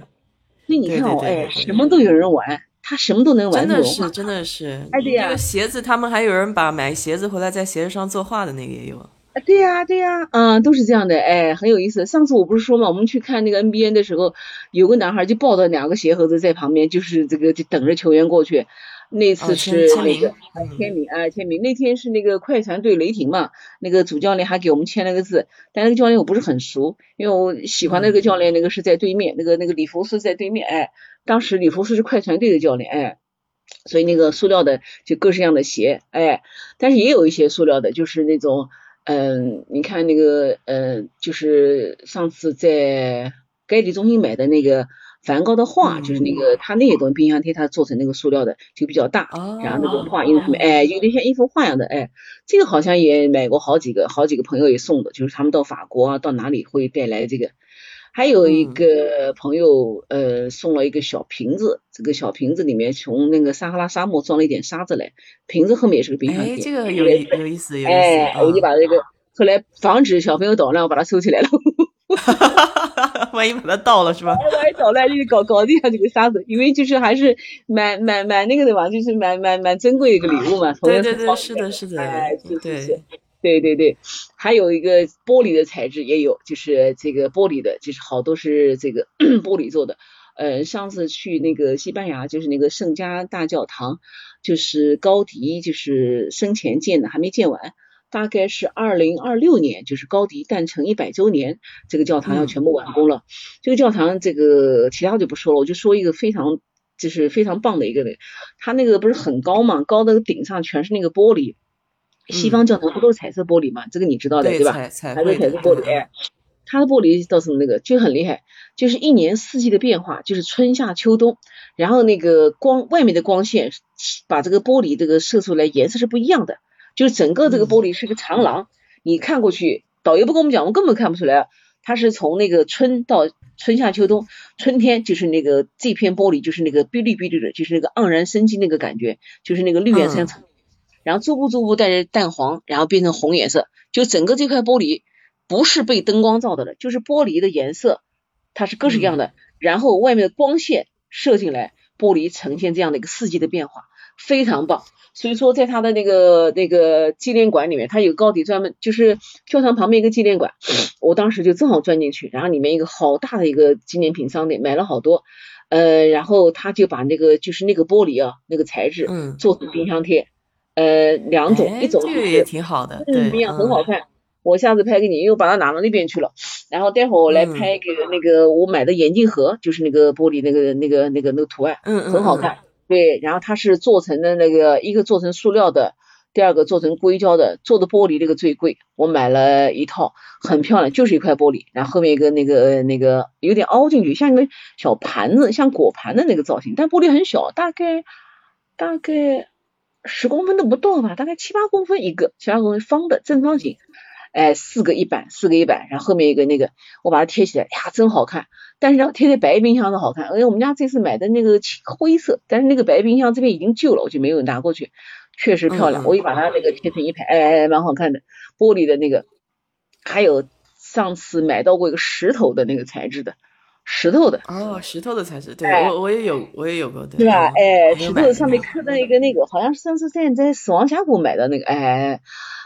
那你看哦，哎，什么都有人玩，他什么都能玩。真的是，真的是。哎，对呀。那个鞋子，他们还有人把买鞋子回来在鞋子上作画的那个也有。对呀，对呀，嗯，都是这样的，哎，很有意思。上次我不是说嘛，我们去看那个 NBA 的时候，有个男孩就抱着两个鞋盒子在旁边，就是这个就等着球员过去。那次是那个签名啊，签名。那天是那个快船对雷霆嘛，那个主教练还给我们签了个字，但那个教练我不是很熟，因为我喜欢那个教练，那个是在对面，那个那个里弗斯在对面，哎，当时里弗斯是快船队的教练，哎，所以那个塑料的就各式样的鞋，哎，但是也有一些塑料的，就是那种。嗯，你看那个，呃，就是上次在该地中心买的那个梵高的画，就是那个他那些东西冰箱贴，他做成那个塑料的，就比较大，然后那个画。印在上面，哎，有点像一幅画一样的，哎，这个好像也买过好几个，好几个朋友也送的，就是他们到法国啊，到哪里会带来这个。还有一个朋友，呃，送了一个小瓶子，这个小瓶子里面从那个撒哈拉沙漠装了一点沙子来，瓶子后面也是个冰箱贴。哎，这个有有意思，有意思。哎，我就把这个后来防止小朋友捣乱，我把它收起来了。万一把它倒了是吧？万一捣乱就搞搞地上这个沙子，因为就是还是蛮蛮蛮那个的嘛，就是蛮蛮蛮珍贵的一个礼物嘛。对 对对，是的，是的，哎，对。对对对对，还有一个玻璃的材质也有，就是这个玻璃的，就是好多是这个 玻璃做的。呃，上次去那个西班牙，就是那个圣家大教堂，就是高迪就是生前建的，还没建完，大概是二零二六年，就是高迪诞辰一百周年，这个教堂要全部完工了。这个教堂，这个其他就不说了，我就说一个非常就是非常棒的一个，它那个不是很高嘛，高的顶上全是那个玻璃。西方教堂不都是彩色玻璃嘛？这个你知道的对吧？彩色玻璃，哎，它的玻璃倒是那个就很厉害，就是一年四季的变化，就是春夏秋冬，然后那个光外面的光线把这个玻璃这个射出来颜色是不一样的，就是整个这个玻璃是个长廊，你看过去，导游不跟我们讲，我根本看不出来，它是从那个春到春夏秋冬，春天就是那个这片玻璃就是那个碧绿碧绿的，就是那个盎然生机那个感觉，就是那个绿颜色。然后逐步逐步带着淡黄，然后变成红颜色，就整个这块玻璃不是被灯光照到的了，就是玻璃的颜色，它是各式各样的。然后外面的光线射进来，玻璃呈现这样的一个四季的变化，非常棒。所以说，在他的那个那个纪念馆里面，他有高迪专门，就是教堂旁边一个纪念馆，我当时就正好钻进去，然后里面一个好大的一个纪念品商店，买了好多，呃，然后他就把那个就是那个玻璃啊，那个材质，嗯，做成冰箱贴，呃，两种，一种这个也挺好的，不，一样很好看。我下次拍给你，因为我把它拿到那边去了，然后待会儿我来拍一个那个我买的眼镜盒，就是那个玻璃那个那个那个那个图案，嗯嗯，很好看。对，然后它是做成的那个，一个做成塑料的，第二个做成硅胶的，做的玻璃那个最贵，我买了一套，很漂亮，就是一块玻璃，然后后面一个那个那个有点凹进去，像一个小盘子，像果盘的那个造型，但玻璃很小，大概大概十公分都不到吧，大概七八公分一个，七八公分方的正方形。哎，四个一板，四个一板，然后后面一个那个，我把它贴起来，呀，真好看。但是要贴在白冰箱的好看，因为我们家这次买的那个灰色，但是那个白冰箱这边已经旧了，我就没有拿过去。确实漂亮，我也把它那个贴成一排，哎哎，蛮好看的。玻璃的那个，还有上次买到过一个石头的那个材质的，石头的。哦，石头的材质，对我我也有，我也有过，对吧？哎，石头上面刻的一个那个，好像是上次在在死亡峡谷买的那个，哎。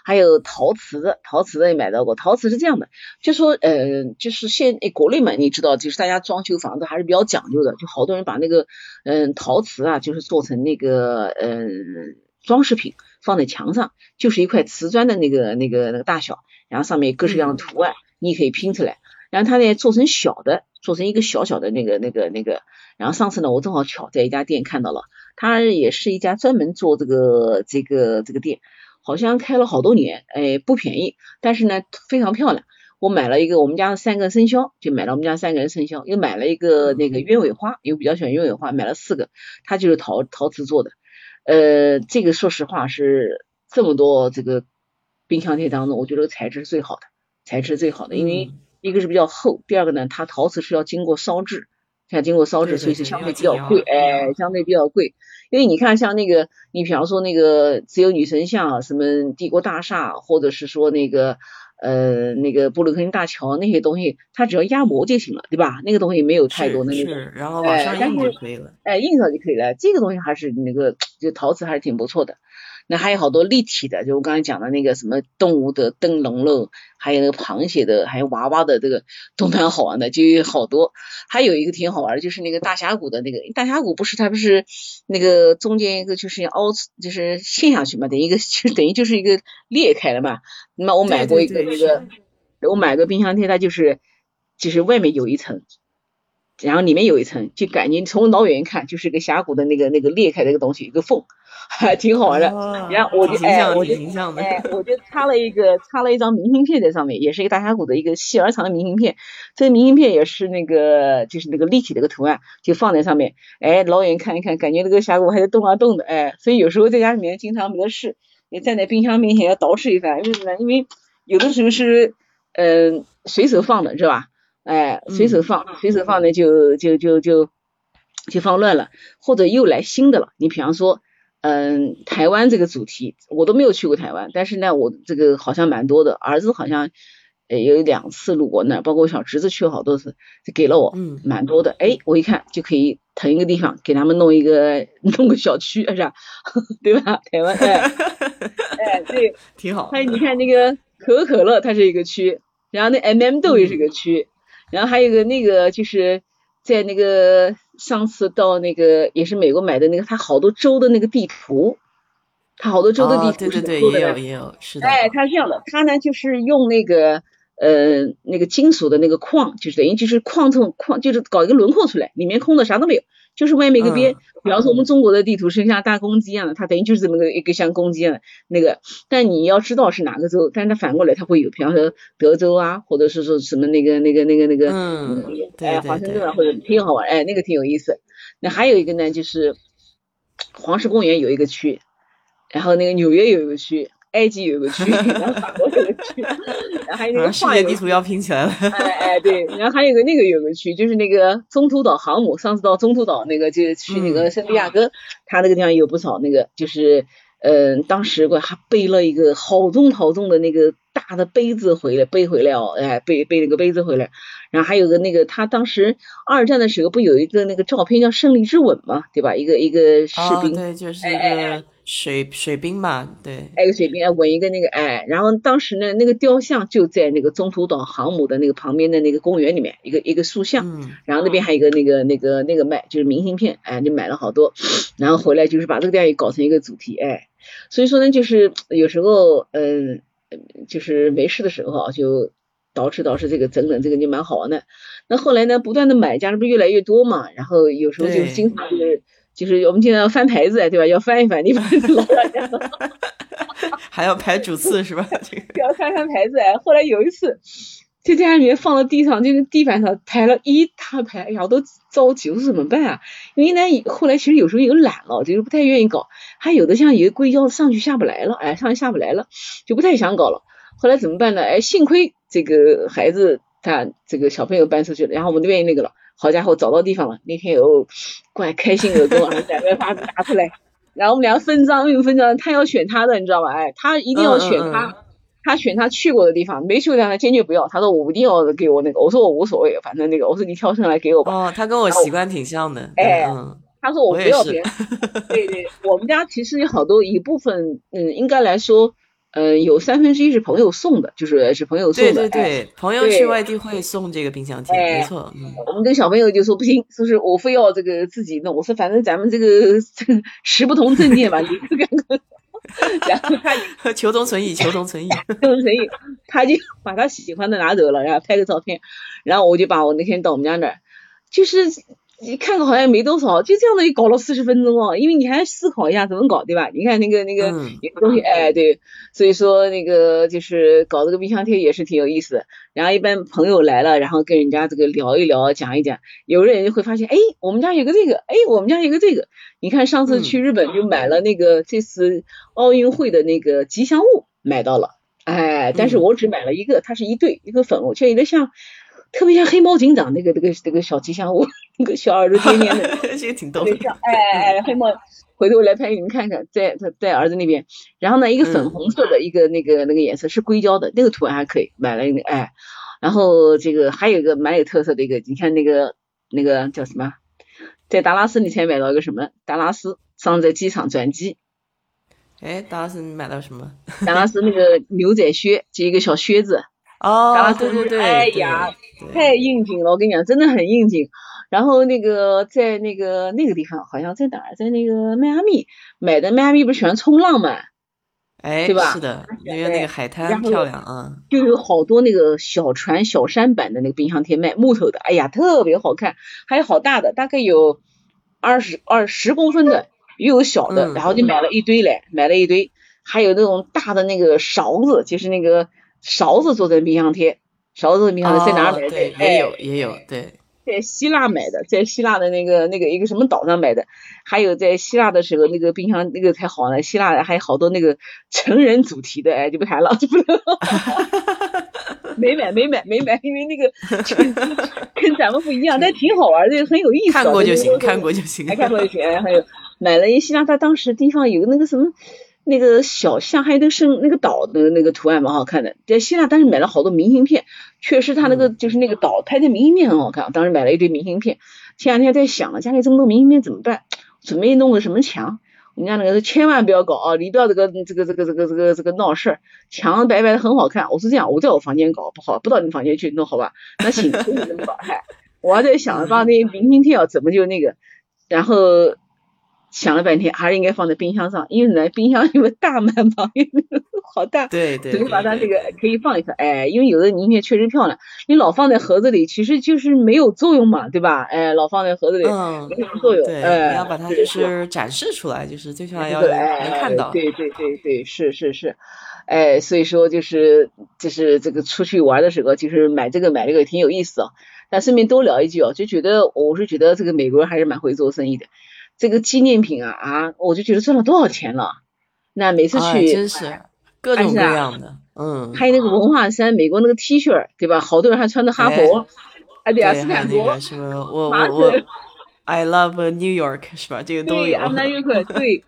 还有陶瓷的，陶瓷的也买到过。陶瓷是这样的，就说，呃，就是现诶国内嘛，你知道，就是大家装修房子还是比较讲究的，就好多人把那个，嗯，陶瓷啊，就是做成那个，嗯，装饰品放在墙上，就是一块瓷砖的那个那个那个大小，然后上面各式各样的图案，你可以拼出来。然后它呢做成小的，做成一个小小的那个那个那个。然后上次呢，我正好巧在一家店看到了，它也是一家专门做这个这个这个店。好像开了好多年，哎，不便宜，但是呢非常漂亮。我买了一个我们家的三个生肖，就买了我们家三个人生肖，又买了一个那个鸢尾花，因为比较喜欢鸢尾花，买了四个，它就是陶陶瓷做的。呃，这个说实话是这么多这个冰箱贴当中，我觉得材质最好的，材质最好的，因为一个是比较厚，第二个呢，它陶瓷是要经过烧制。像经过烧制，所以是相对比较贵，哎，相对比较贵。因为你看，像那个，你比方说那个自由女神像，什么帝国大厦，或者是说那个呃那个布鲁克林大桥那些东西，它只要压模就行了，对吧？那个东西没有太多的那个，然后往上印就可以了，哎，印上就可以了。这个东西还是那个，就陶瓷还是挺不错的。那还有好多立体的，就我刚才讲的那个什么动物的灯笼喽，还有那个螃蟹的，还有娃娃的，这个都蛮好玩的，就有好多。还有一个挺好玩的，就是那个大峡谷的那个大峡谷，不是它不是那个中间一个就是凹，就是陷下去嘛，等于一个 就等于就是一个裂开了嘛。那么我买过一个那个，我买个冰箱贴，它就是就是外面有一层。然后里面有一层，就感觉从老远看就是个峡谷的那个那个裂开的一个东西，一个缝，还 挺好玩的。然后我就哎，我就哎，我就插了一个 插了一张明信片在上面，也是一个大峡谷的一个细而长的明信片。这个明信片也是那个就是那个立体的一个图案，就放在上面。哎，老远看一看，感觉那个峡谷还在动啊动的。哎，所以有时候在家里面经常没得事，也站在冰箱面前要捯饬一番，为什么呢？因为有的时候是嗯随手放的，是吧？哎，随手放，随手放呢就就就就就放乱了，或者又来新的了。你比方说，嗯，台湾这个主题我都没有去过台湾，但是呢，我这个好像蛮多的，儿子好像呃有两次路过那儿，包括我小侄子去了好多次，就给了我，嗯，蛮多的。哎，我一看就可以腾一个地方给他们弄一个弄个小区，是吧？对吧？台湾，哎，哎，对，挺好。还有你看那个可口可乐，它是一个区，然后那 M M 豆也是一个区。然后还有个那个就是在那个上次到那个也是美国买的那个，他好多州的那个地图，他好多州的地图是对对对，也有也有是的。哎，他是这样的，他呢就是用那个呃那个金属的那个框，就是等于就是框成框，就是搞一个轮廓出来，里面空的啥都没有。就是外面一个边，比方说我们中国的地图是像大公鸡一样的，它等于就是这么个一个像公鸡一样的那个。但你要知道是哪个州，但是它反过来它会有，比方说德州啊，或者是说什么那个那个那个那个，嗯，哎，华盛顿啊，或者挺好玩，哎，那个挺有意思。那还有一个呢，就是黄石公园有一个区，然后那个纽约有一个区。埃及有个区，然后法国有个区，然后还有那个世界地图要拼起来了。哎哎对，然后还有个那个有个区，就是那个中途岛航母，上次到中途岛那个就去那个圣地亚哥，他那个地方有不少那个，就是嗯，当时我还背了一个好重好重的那个大大的杯子回来背回来哦，哎，背背了个杯子回来，然后还有个那个他当时二战的时候不有一个那个照片叫胜利之吻嘛，对吧？一个一个士兵，对，就是一个水水兵嘛，对，一个水兵吻一个那个哎，然后当时呢那个雕像就在那个中途岛航母的那个旁边的那个公园里面，一个一个塑像，然后那边还有一个那个那个那个卖就是明信片，哎，就买了好多，然后回来就是把这个电影搞成一个主题，哎。所以说呢，就是有时候，嗯，就是没事的时候啊，就捯饬捯饬这个，整整这个就蛮好玩的。那后来呢，不断的买家，这不越来越多嘛，然后有时候就经常就是就是我们经常要翻牌子，对吧？要翻一翻，你把老板娘还要排主次是吧？这个要翻翻牌子。后来有一次。在家里面放到地上，就是地板上排了一大排，哎呀，我都着急，我说怎么办啊？因为呢，后来其实有时候有懒了，就是不太愿意搞。还有的像有的硅胶上去下不来了，哎，上去下不来了，就不太想搞了。后来怎么办呢？哎，幸亏这个孩子他这个小朋友搬出去了，然后我们愿意那个了，好家伙，找到地方了。那天哦，怪开心的，跟我儿子两个把子打出来，然后我们两个分赃又分赃，他要选他的，你知道吧？哎，他一定要选他。他选他去过的地方，没去过地方他坚决不要。他说我一定要给我那个，我说我无所谓，反正那个我说你挑剩来给我吧。哦，他跟我习惯挺像的。哎，他说我不要别人。对对，我们家其实有好多一部分，嗯，应该来说，嗯，有三分之一是朋友送的，就是是朋友送的。对对对，朋友去外地会送这个冰箱贴，没错。我们跟小朋友就说不行，说是我非要这个自己弄。我说反正咱们这个持不同证件嘛，你这个。然后他 求同存异，求同存异，求同存异，他就把他喜欢的拿走了，然后拍个照片，然后我就把我那天到我们家那儿，就是你看个好像也没多少，就这样的就搞了四十分钟哦，因为你还思考一下怎么搞，对吧？你看那个那个有个东西，哎，对，所以说那个就是搞这个冰箱贴也是挺有意思的。然后一般朋友来了，然后跟人家这个聊一聊，讲一讲，有的人就会发现，哎，我们家有个这个，哎，我们家有个这个。你看上次去日本就买了那个这次奥运会的那个吉祥物，买到了，哎，但是我只买了一个，它是一对，一个粉物，就有点像，特别像黑猫警长那个那个那个小吉祥物，那个小耳朵尖尖的，其实挺逗的，哎哎，黑猫，回头我来拍给你们看看，在他在儿子那边，然后呢，一个粉红色的一个那个那个颜色是硅胶的，那个图案还可以，买了一个，哎，然后这个还有一个蛮有特色的一个，你看那个那个叫什么？在达拉斯你才买到一个什么？达拉斯上在机场转机。哎，达拉斯你买到什么？达拉斯那个牛仔靴，就一个小靴子。哦，对对对，哎呀，太应景了，我跟你讲，真的很应景。然后那个在那个那个地方，好像在哪儿？在那个迈阿密买的。迈阿密不是喜欢冲浪吗？哎，对吧？是的，因为那个海滩漂亮啊，就有好多那个小船、小舢板的那个冰箱贴卖木头的，哎呀，特别好看，还有好大的，大概有二十二十公分的，又有小的，然后就买了一堆来，买了一堆，还有那种大的那个勺子，就是那个勺子做的冰箱贴，勺子冰箱贴在哪买的？也有，也有，对。在希腊买的，在希腊的那个那个一个什么岛上买的，还有在希腊的时候那个冰箱那个才好呢。希腊还有好多那个成人主题的，哎，就不谈了，就不能。没买，没买，没买，因为那个跟咱们不一样，但挺好玩的，很有意思。看过就行，看过就行，还看过就行。还有买了一希腊，他当时地方有个那个什么。那个小象还有那个圣那个岛的那个图案蛮好看的，在希腊当时买了好多明信片，确实他那个就是那个岛拍的明信片很好看，当时买了一堆明信片。前两天在想了，家里这么多明信片怎么办？准备弄个什么墙？我们家那个千万不要搞啊，你不要这个这个这个这个这个这个闹事儿，墙白白的很好看。我是这样，我在我房间搞不好，不到你房间去弄好吧？那行，可以这么搞。嗨，我还在想把那明信片啊怎么就那个，然后。想了半天，还是应该放在冰箱上，因为呢，冰箱有个大满房，好大，对对，所以把它这个可以放一放。哎，因为有的名片确实漂亮，你老放在盒子里，其实就是没有作用嘛，对吧？哎，老放在盒子里，嗯，没什么作用。对，你要把它就是展示出来，就是最起码要能看到。对对对对，是是是，哎，所以说就是就是这个出去玩的时候，就是买这个买这个挺有意思啊。但顺便多聊一句哦，就觉得我是觉得这个美国人还是蛮会做生意的。这个纪念品啊啊，我就觉得赚了多少钱了。那每次去，真是各种各样的，嗯。还有那个文化衫，美国那个 T 恤，对吧？好多人还穿着哈佛，哎对啊，斯坦福，什么？我我我，I love New York，是吧？这个都有。对，，New York，对。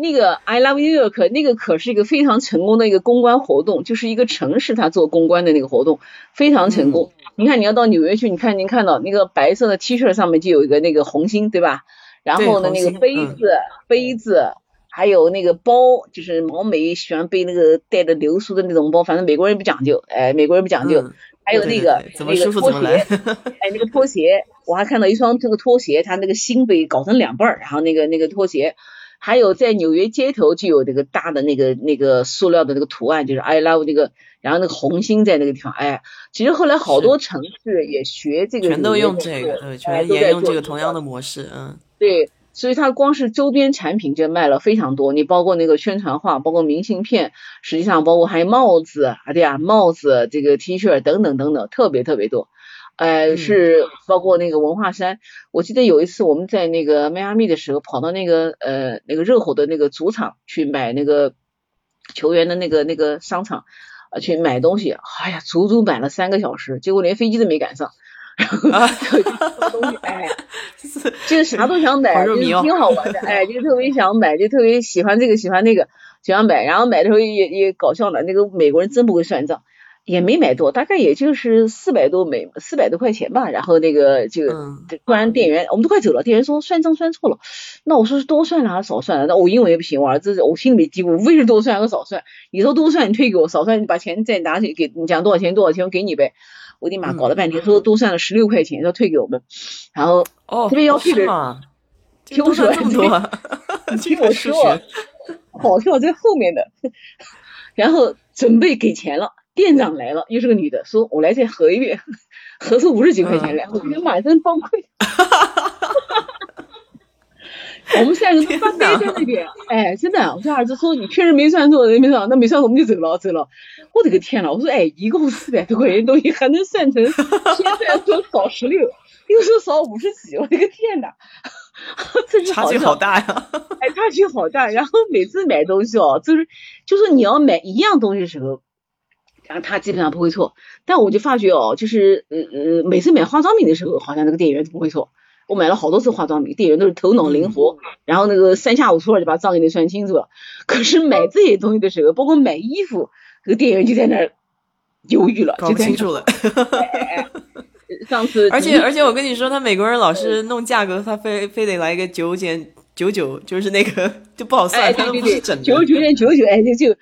那个 I love New York 那个可是一个非常成功的一个公关活动，就是一个城市它做公关的那个活动非常成功。你看你要到纽约去，你看您看到那个白色的 T 恤上面就有一个那个红心，对吧？然后呢，那个杯子杯子还有那个包，就是毛美喜欢背那个带着流苏的那种包，反正美国人不讲究，哎，美国人不讲究。还有那个那个拖鞋，哎，那个拖鞋，我还看到一双这个拖鞋，它那个心被搞成两半儿，然后那个那个拖鞋。还有在纽约街头就有那个大的那个那个塑料的那个图案，就是 I love 那个，然后那个红心在那个地方，哎，其实后来好多城市也学这个，全都用这个，对，全沿用这个同样的模式，嗯，对，所以它光是周边产品就卖了非常多，你包括那个宣传画，包括明信片，实际上包括还有帽子啊，对呀，帽子这个 T 恤等等等等，特别特别多。呃，是包括那个文化衫。我记得有一次我们在那个迈阿密的时候，跑到那个呃那个热火的那个主场去买那个球员的那个那个商场啊去买东西。哎呀，足足买了三个小时，结果连飞机都没赶上。然后东西，哎，就是啥都想买，就是挺好玩的。哎，就特别想买，就特别喜欢这个喜欢那个，喜欢买。然后买的时候也也搞笑了，那个美国人真不会算账。也没买多，大概也就是四百多美四百多块钱吧。然后那个就突然店员，我们都快走了，店员说算账算错了。那我说是多算了还是少算了？那我英文也不行，我儿子我心里没嘀咕，无非是多算和少算。你说多算你退给我，少算你把钱再拿去给你讲多少钱多少钱我给你呗。我的妈，搞了半天说多算了十六块钱要退给我们，然后哦，这边要退的，听我说，听我说，好笑在后面的，然后准备给钱了。店长来了，又是个女的，说我来再核一遍，核出五十几块钱来，我觉得满身崩溃。我们三个都发呆在那边，哎，真的，我说儿子说你确认没算错，没算，那没算错我们就走了，走了。我的个天呐，我说哎，一共四百多块钱东西还能算成，现在说少十六，又说少五十几，我的个天呐，差距好大呀！哎，差距好大。然后每次买东西哦，就是就是你要买一样东西的时候。然后他基本上不会错，但我就发觉哦，就是呃呃，每次买化妆品的时候，好像那个店员都不会错。我买了好多次化妆品，店员都是头脑灵活，然后那个三下五除二就把账给你算清楚了。可是买这些东西的时候，包括买衣服，这个店员就在那儿犹豫了，搞不清楚了。上次，而且而且我跟你说，他美国人老是弄价格，他非非得来一个九减九九，就是那个就不好算，他都不是整的。九九点九九，哎，就就。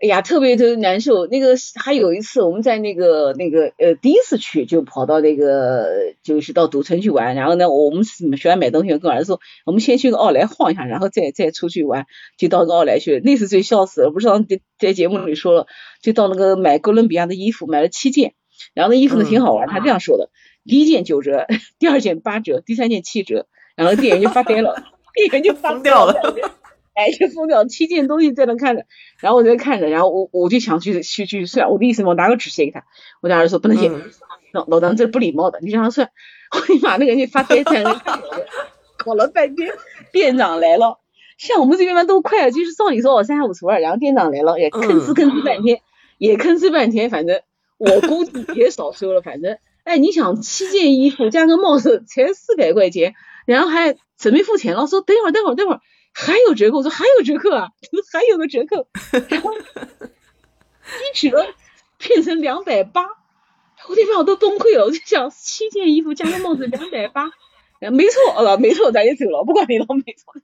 哎呀，特别特别难受。那个还有一次，我们在那个那个呃第一次去就跑到那个就是到赌城去玩。然后呢，我们喜欢买东西，跟儿子说，我们先去个奥莱晃一下，然后再再出去玩。就到个奥莱去，那次最笑死了。不知道在在节目里说了，就到那个买哥伦比亚的衣服，买了七件。然后那衣服呢挺好玩，他这样说的：第一件九折，第二件八折，第三件七折。然后店员就发呆了，店员就疯掉了。哎，就疯掉，七件东西在那看着，然后我在看着，然后我我就想去去去算，我的意思嘛我拿个纸写给他，我当时说不能写，老老张这不礼貌的，你让他算，我的妈，那个人就发呆在那看搞了半天，店长来了，像我们这边嘛都快，就是照理说我三下五除二，然后店长来了也吭哧吭哧半天，也吭哧半天，反正我估计也少收了，反正，哎，你想七件衣服加个帽子才四百块钱，然后还准备付钱了，说等会儿等会儿等会儿。还有折扣，我说还有折扣啊，还有个折扣，然后一折变成两百八，我天妈，我都崩溃了，我就想七件衣服加个帽子两百八，没错了，没错，咱就走了，不管你了，没错，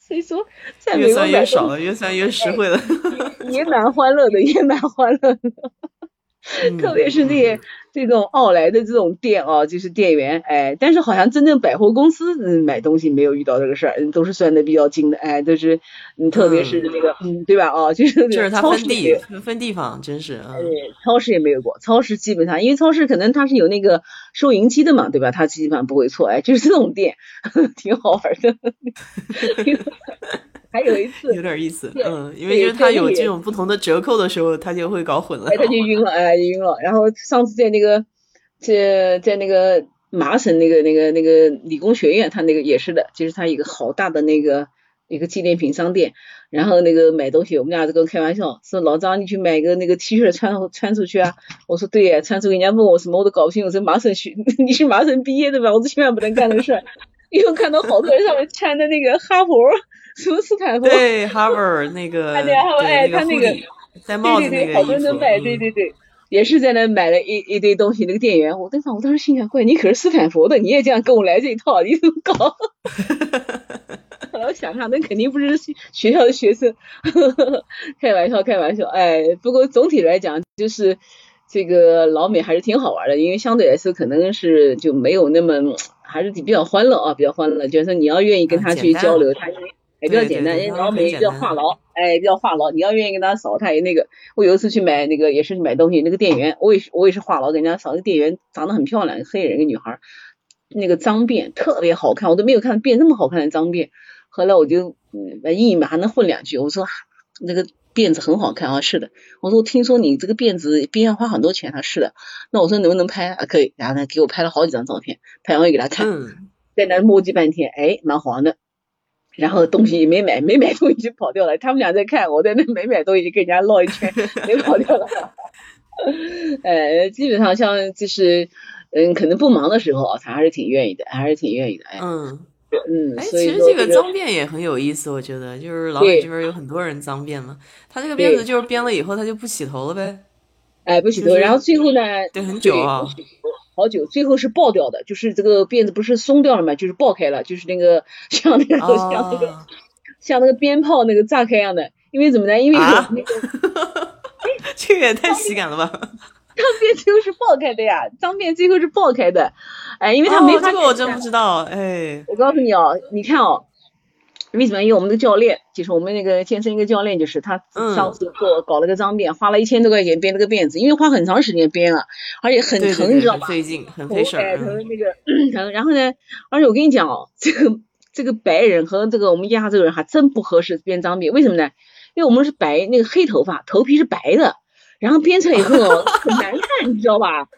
所以说在越算越少了，越算越实惠了，也蛮欢乐的，也蛮欢乐的。特别是那些这种奥莱的这种店啊，就是店员哎，但是好像真正百货公司嗯买东西没有遇到这个事儿，嗯都是算的比较精的哎，都是嗯特别是那个嗯对吧哦，就是就是它分地分地方，真是啊，超市也没有过，超市基本上因为超市可能它是有那个收银机的嘛，对吧？它基本上不会错哎，就是这种店 挺好玩的。还有一次有点意思，嗯，因为因为他有这种不同的折扣的时候，他就会搞混了，他就晕了，哎，晕了。然后上次在那个在在那个麻省那个那个那个理工学院，他那个也是的，就是他一个好大的那个一个纪念品商店，然后那个买东西，我们俩就跟开玩笑说，老张你去买个那个 T 恤穿穿出去啊，我说对呀，穿出去人家问我什么我都搞不清，我说麻省学 你是麻省毕业的吧，我说千万不能干这个事儿，因为看到好多人上面穿的那个哈佛。什么斯坦福？对，Harvard 那个，他那个戴帽子那个，好多人都买，对对对，也是在那买了一一堆东西。那个店员，我当时我当时心想，怪你可是斯坦福的，你也这样跟我来这一套，你怎么搞？后来我想想，那肯定不是学校的学生，开玩笑，开玩笑。哎，不过总体来讲，就是这个老美还是挺好玩的，因为相对来说可能是就没有那么，还是比较欢乐啊，比较欢乐。就是你要愿意跟他去交流，他也比较简单。人老美比较话痨，哎，比较话痨。你要愿意跟他扫，他也那个。我有一次去买那个，也是买东西，那个店员，我也是我也是话痨，给人家扫。那个店员长得很漂亮，黑人一个女孩，那个脏辫特别好看，我都没有看辫那么好看的脏辫。后来我就嗯，硬嘛还能混两句。我说那个辫子很好看啊，是的。我说我听说你这个辫子边上花很多钱，他是的。那我说能不能拍啊？可以。然后呢，给我拍了好几张照片，拍完给他看，在那磨叽半天，哎，蛮黄的。然后东西也没买，没买东西就跑掉了。他们俩在看，我在那没买东西，跟人家唠一圈，没跑掉了。呃，基本上像就是嗯，可能不忙的时候啊，他还是挺愿意的，还是挺愿意的。哎，嗯。嗯，哎，其实这个脏辫也很有意思，我觉得就是老美这边有很多人脏辫嘛，他这个辫子就是编了以后他就不洗头了呗，哎，不洗头，然后最后呢，对，很久啊，好久，最后是爆掉的，就是这个辫子不是松掉了嘛，就是爆开了，就是那个 像那个像那个像那个鞭炮那个炸开一样的，因为怎么呢？因为那个，这个也太喜感了吧。脏辫最后是爆开的呀，脏辫最后是爆开的，哎，因为他没这个我真不知道，哎，我告诉你哦，你看哦，为什么？因为我们的教练，就是我们那个健身一个教练，就是他上次做搞了个脏辫，花了一千多块钱编了个辫子，因为花很长时间编了，而且很疼，你知道吧？费劲，很费事儿。疼那个疼，然后呢，而且我跟你讲哦，这个这个白。人和这个我们亚洲人还真不合适编脏辫，为什么呢？因为我们是白。那个黑头发，头皮是白。的。然后编出来以后很难看，你知道吧？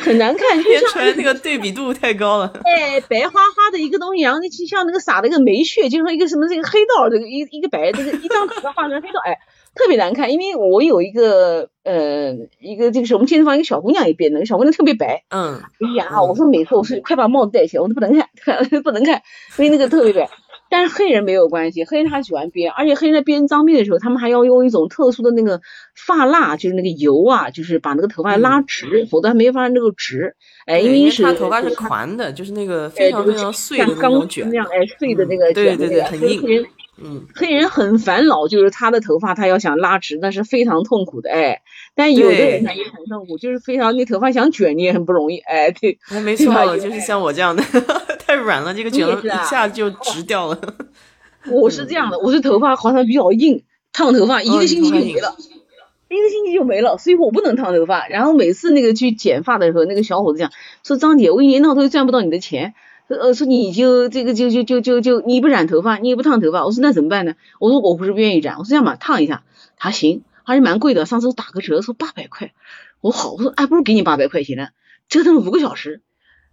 很难看，编出来那个对比度太高了。哎，白花花的一个东西，然后那就像那个撒了个煤屑，就像一个什么这个黑道，这个一一个白，这个一张纸上画成黑道，哎，特别难看。因为我有一个呃一个这个是我们健身房一个小姑娘也变的，小姑娘特别白。嗯。哎呀，我说每次我说快把帽子戴起来，我都不能看，不能看，因为那个特别白。但是黑人没有关系，黑人他喜欢编，而且黑人在编脏辫的时候，他们还要用一种特殊的那个发蜡，就是那个油啊，就是把那个头发拉直，否则他没法那个直。哎，因为是他头发是团的，就是那个非常非常碎的那种卷，哎，碎的那个卷，对对对，很硬。嗯，黑人很烦恼，就是他的头发他要想拉直，那是非常痛苦的，哎。但有的人他也很痛苦，就是非常你头发想卷你也很不容易，哎，对。没错，就是像我这样的，太软了，这个卷了一下就直掉了。我是这样的，我是头发好像比较硬，烫头发一个星期就没了，一个星期就没了，所以我不能烫头发。然后每次那个去剪发的时候，那个小伙子讲说张姐，我一年到头赚不到你的钱。呃，说你就这个就就就就就你不染头发，你也不烫头发，我说那怎么办呢？我说我不是不愿意染，我说这样吧，烫一下，他行，还是蛮贵的，上次打个折说八百块，我好，我说哎，不如给你八百块钱呢，折腾了五个小时，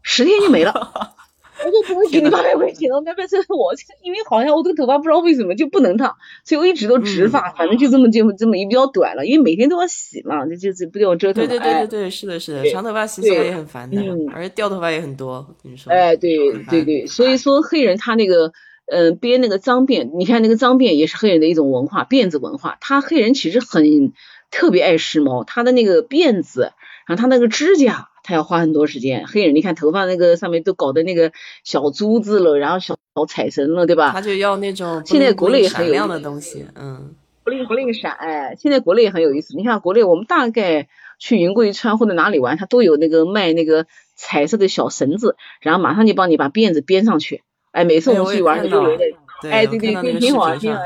十天就没了。我说不能给你八百块钱了，那边是我，因为好像我这个头发不知道为什么就不能烫，所以我一直都直发，反正就这么就这么也比较短了，因为每天都要洗嘛，就就不叫折腾。对对对对对，是的，是的，长头发洗起来也很烦的，而且掉头发也很多。跟你说，哎，对对对，所以说黑人他那个嗯编那个脏辫，你看那个脏辫也是黑人的一种文化，辫子文化。他黑人其实很特别爱时髦，他的那个辫子，然后他那个指甲。他要花很多时间，黑人你看头发那个上面都搞的那个小珠子了，然后小小彩绳了，对吧？他就要那种现在国内也很亮的东西，嗯，不灵不灵闪，哎，现在国内也很有意思。你看国内我们大概去云贵川或者哪里玩，他都有那个卖那个彩色的小绳子，然后马上就帮你把辫子编上去，哎，每次我们去玩都有的，哎，对对对，挺好，挺好。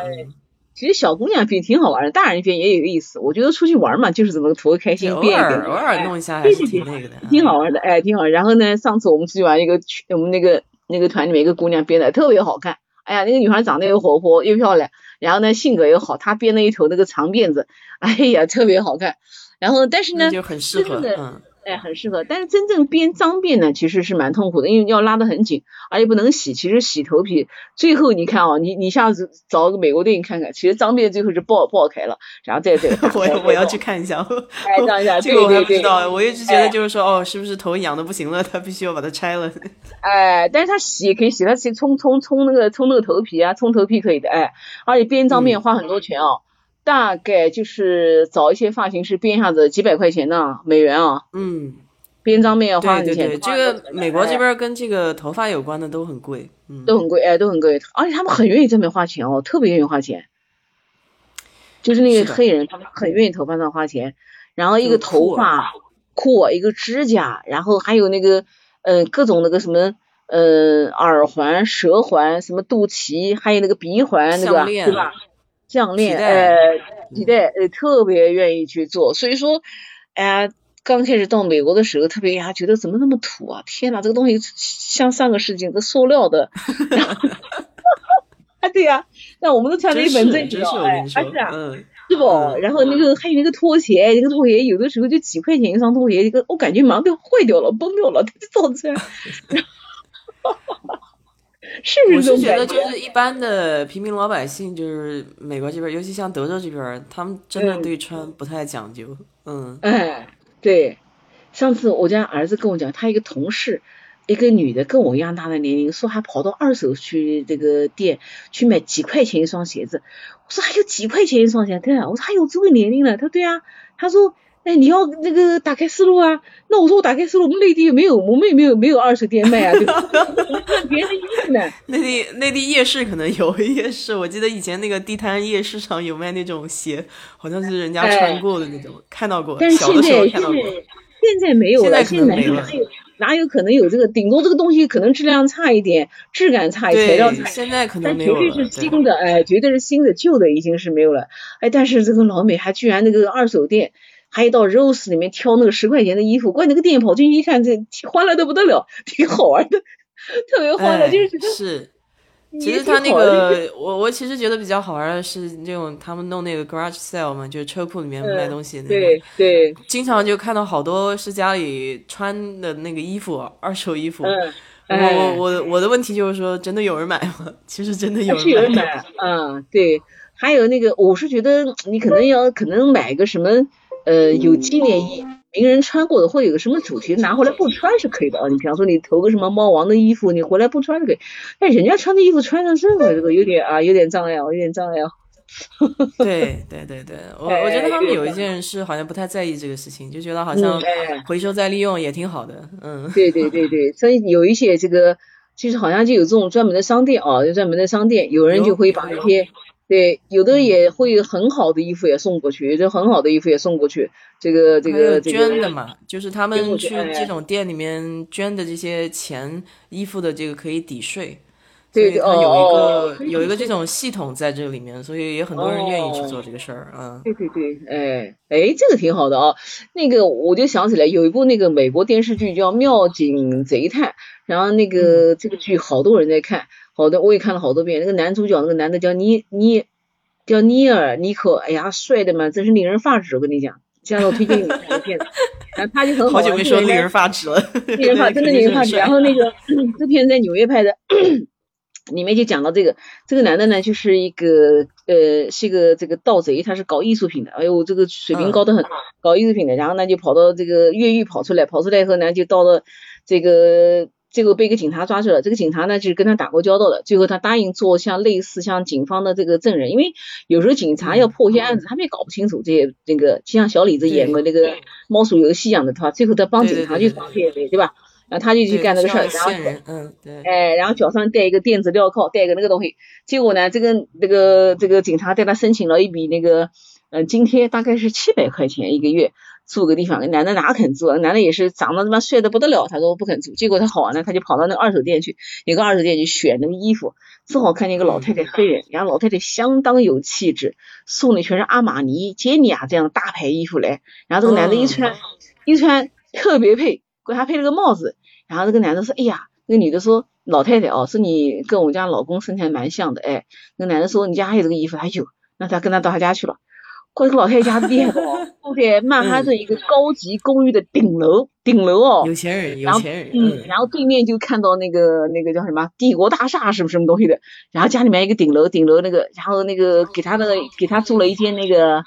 其实小姑娘编挺好玩的，大人编也有意思。我觉得出去玩嘛，就是怎么图个开心，编一编，偶尔弄一下还是挺那个的，挺好玩的，哎，挺好。然后呢，上次我们出去玩，一个我们那个那个团里面一个姑娘编的特别好看，哎呀，那个女孩长得又活泼又漂亮，然后呢性格又好，她编了一头那个长辫子，哎呀，特别好看。然后但是呢，就很适合，嗯，哎，很适合。但是真正编脏辫呢，其实是蛮痛苦的，因为要拉得很紧，而且不能洗。其实洗头皮，最后你看啊，你你下次找个美国电影看看，其实脏辫最后是爆爆开了，然后再 再。我我要去看一下。哎，这样 这个我还不知道，我一直觉得就是说，哦，是不是头痒的不行了，他必须要把它拆了。哎，但是他洗可以洗，他洗冲冲冲那个冲那个头皮啊，冲头皮可以的，哎，而且编脏辫花很多钱哦。大概就是找一些发型师编一下子几百块钱呢，美元啊。嗯，编脏辫要花很钱。这个美国这边跟这个头发有关的都很贵，嗯，都很贵，哎，都很贵。而且他们很愿意这边花钱哦，特别愿意花钱。就是那个黑人，他们很愿意头发上花钱。然后一个头发酷，一个指甲，然后还有那个嗯各种那个什么嗯耳环、舌环，什么肚脐，还有那个鼻环，那个对吧？项链，呃，皮带，呃，特别愿意去做，所以说，哎呀，刚开始到美国的时候，特别呀，觉得怎么那么土啊？天哪，这个东西像上个世纪的塑料的，啊，对呀，那我们都穿了一本正经，哎，是啊，是不？然后那个还有那个拖鞋，那个拖鞋有的时候就几块钱一双拖鞋，一个我感觉马上都坏掉了，崩掉了，它就造 是我是觉得，就是一般的平民老百姓，就是美国这边，尤其像德州这边，他们真的对穿不太讲究。嗯，哎，对，上次我家儿子跟我讲，他一个同事，一个女的跟我一样大的年龄，说还跑到二手去这个店去买几块钱一双鞋子。我说还有几块钱一双鞋？对啊，我说还有这个年龄了。他说对啊，他说。哎，你要那个打开思路啊？那我说我打开思路，我们内地没有，我们也没有没有二手店卖啊，对吧？别人的衣服呢？内地内地夜市可能有夜市，我记得以前那个地摊夜市上有卖那种鞋，好像是人家穿过的那种，看到过。但是现在现在现在没有了，现在没有，哪有可能有这个？顶多这个东西可能质量差一点，质感差一点，材料差。现在可能没有绝对是新的，哎，绝对是新的，旧的已经是没有了。哎，但是这个老美还居然那个二手店。还有到 Rose 里面挑那个十块钱的衣服，关键那个店跑进去一看，这欢乐的不得了，挺好玩的，特别欢乐，就是觉得是。其实他那个，我我其实觉得比较好玩的是那种他们弄那个 garage sale 嘛，就是车库里面卖东西那种。对对。经常就看到好多是家里穿的那个衣服，二手衣服。嗯。我我我的问题就是说，真的有人买吗？其实真的有人买。嗯，对。还有那个，我是觉得你可能要可能买个什么。呃，有纪念意义，名人穿过的，或者有个什么主题，拿回来不穿是可以的啊。你比方说，你投个什么猫王的衣服，你回来不穿是可以。但人家穿的衣服穿上身了，这个有点啊，有点障碍，有点障碍。对对对对，我我觉得他们有一些人是好像不太在意这个事情，就觉得好像回收再利用也挺好的。嗯，对对对对，所以有一些这个，其实好像就有这种专门的商店啊，就专门的商店，有人就会把一些。对，有的也会很好的衣服也送过去，就很好的衣服也送过去。这个这个这个捐的嘛，就是他们去这种店里面捐的这些钱，衣服的这个可以抵税。对对哦，有一个有一个这种系统在这里面，所以也很多人愿意去做这个事儿啊。对对对，哎哎，这个挺好的啊。那个我就想起来有一部那个美国电视剧叫《妙警贼探》，然后那个这个剧好多人在看。好的，我也看了好多遍。那个男主角，那个男的叫尼尼，叫尼尔尼克，哎呀，帅的嘛，真是令人发指。我跟你讲，下次我推荐你看个片子，然后他就很好。好久没说令人发指了，令人发 真的令人发指。然后那个 这片在纽约拍的，里面就讲到这个这个男的呢，就是一个呃，是一个这个盗贼，他是搞艺术品的，哎呦，这个水平高得很，搞艺术品的。然后呢，就跑到这个越狱跑出来，跑出来以后呢，就到了这个。最后被一个警察抓住了，这个警察呢就是跟他打过交道的，最后他答应做像类似像警方的这个证人，因为有时候警察要破一些案子，他们也搞不清楚这些这个，就像小李子演过那个猫鼠游戏一样的，他最后他帮警察去抓这些对吧？然后他就去干那个事儿，然后嗯对，哎，然后脚上带一个电子镣铐，带一个那个东西，结果呢，这个这个这个警察带他申请了一笔那个嗯津贴，大概是七百块钱一个月。住个地方，那男的哪肯住？那男的也是长得他妈帅的不得了，他说我不肯住。结果他好玩呢，他就跑到那个二手店去，有个二手店去选那个衣服，正好看见一个老太太黑人，人家老太太相当有气质，送的全是阿玛尼、杰尼亚这样的大牌衣服来。然后这个男的一穿一穿特别配，给他配了个帽子。然后这个男的说：“哎呀，那个女的说老太太哦，说你跟我家老公身材蛮像的。”哎，那男的说：“你家还有这个衣服？”他有，那他跟他到他家去了。过这个老太太家厉害不？住在曼哈顿一个高级公寓的顶楼，顶楼哦，有钱人，有钱人，嗯，然后对面就看到那个那个叫什么帝国大厦什么什么东西的，然后家里面一个顶楼，顶楼那个，然后那个给他那个给他租了一间那个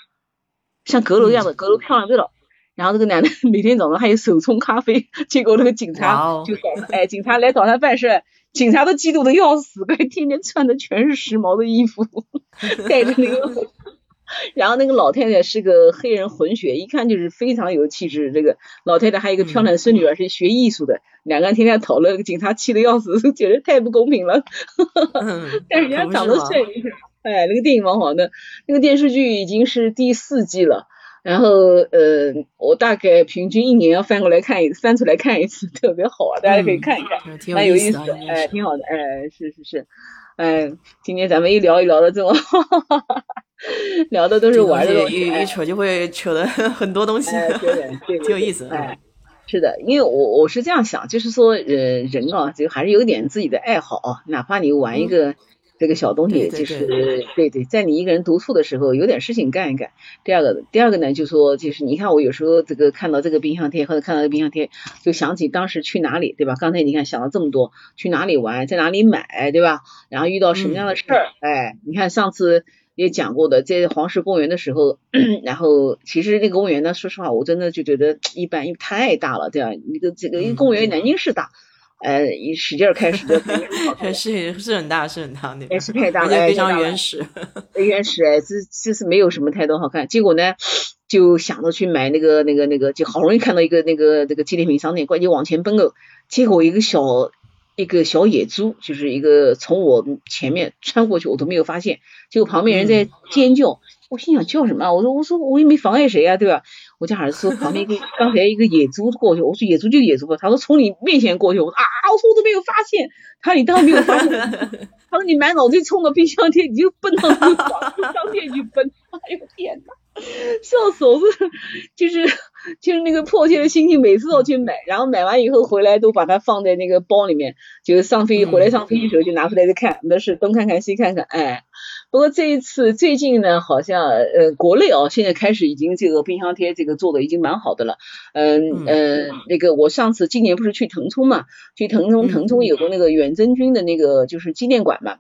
像阁楼一样的阁楼，漂亮对了。然后这个男的 每天早上还有手冲咖啡，结果那个警察就哎，警察来找他办事，警察都嫉妒的要死，天天穿的全是时髦的衣服，带着那个。然后那个老太太是个黑人混血，一看就是非常有气质。这个老太太还有一个漂亮的孙女儿是学艺术的，两个人天天讨论。警察气得要死，简直太不公平了。但是人家长得帅，哎，那个电影蛮好的。那个电视剧已经是第四季了，然后呃，我大概平均一年要翻过来看一翻出来看一次，特别好啊，大家可以看一看，蛮有意思的，哎，挺好的，哎，是是是，哎，今天咱们一聊一聊的这么。聊的都是玩的东西，一扯就会扯的 很多东西，对，挺有意思。哎，是的，因为我我是这样想，就是说，呃，人啊，就还是有点自己的爱好啊，哪怕你玩一个这个小东西，就是对对，在你一个人独处的时候，有点事情干一干。第二个，第二个呢，就说就是你看我有时候这个看到这个冰箱贴或者看到冰箱贴，就想起当时去哪里，对吧？刚才你看想了这么多，去哪里玩，在哪里买，对吧？然后遇到什么样的事儿，哎，你看上次。也讲过的，在黄石公园的时候，然后其实那个公园呢，说实话，我真的就觉得一般，因为太大了，对吧？那个这个一个公园，南京市大，呃，一使劲开，使劲开，是是很大，是很大，那边是太大，非常原始，原始哎，这这是没有什么太多好看。结果呢，就想着去买那个那个那个，就好容易看到一个那个那个纪念品商店，关键往前奔哦，结果一个小。一个小野猪，就是一个从我前面穿过去，我都没有发现。结果旁边人在尖叫，我心想叫什么？我说我说我也没妨碍谁呀，对吧？我家儿子说旁边一个刚才一个野猪过去，我说野猪就野猪吧。他说从你面前过去，我说啊，我说我都没有发现。他说你当然没有发现。他说你满脑子冲着冰箱贴，你就奔到那个冰箱贴去奔。哎呦天哪！笑死我！就是就是那个迫切的心情，每次都去买，然后买完以后回来都把它放在那个包里面，就是上飞机回来上飞机时候就拿出来再看，没事东看看西看看，哎。不过这一次最近呢，好像呃国内哦现在开始已经这个冰箱贴这个做的已经蛮好的了，嗯嗯，那个我上次今年不是去腾冲嘛，去腾冲腾冲有个那个远征军的那个就是纪念馆嘛，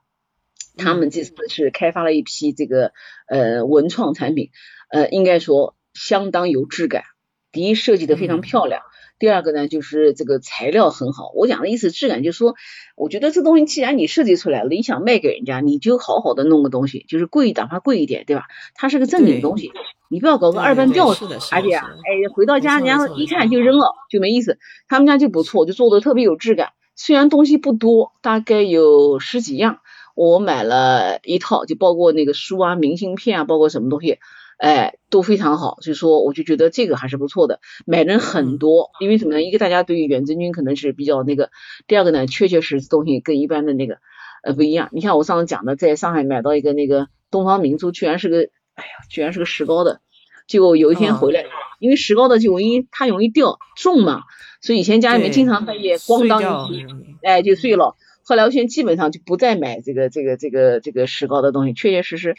他们这次是开发了一批这个呃文创产品。呃，应该说相当有质感。第一，设计的非常漂亮；第二个呢，就是这个材料很好。我讲的意思，质感就是说，我觉得这东西既然你设计出来了，你想卖给人家，你就好好的弄个东西，就是贵，哪怕贵一点，对吧？它是个正经东西，你不要搞个二半吊子。而且啊，哎，回到家，人家一看就扔了，就没意思。他们家就不错，就做的特别有质感。虽然东西不多，大概有十几样，我买了一套，就包括那个书啊、明信片啊，包括什么东西。哎，都非常好，所以说我就觉得这个还是不错的。买人很多，因为什么呢？一个大家对于远征军可能是比较那个，第二个呢，确确实实东西跟一般的那个呃不一样。你看我上次讲的，在上海买到一个那个东方明珠，居然是个，哎呀，居然是个石膏的。结果有一天回来，因为石膏的就容易它容易掉重嘛，所以以前家里面经常半夜咣当一击，哎就碎了。后来我现在基本上就不再买这个这个这个这个石膏的东西，确确实实。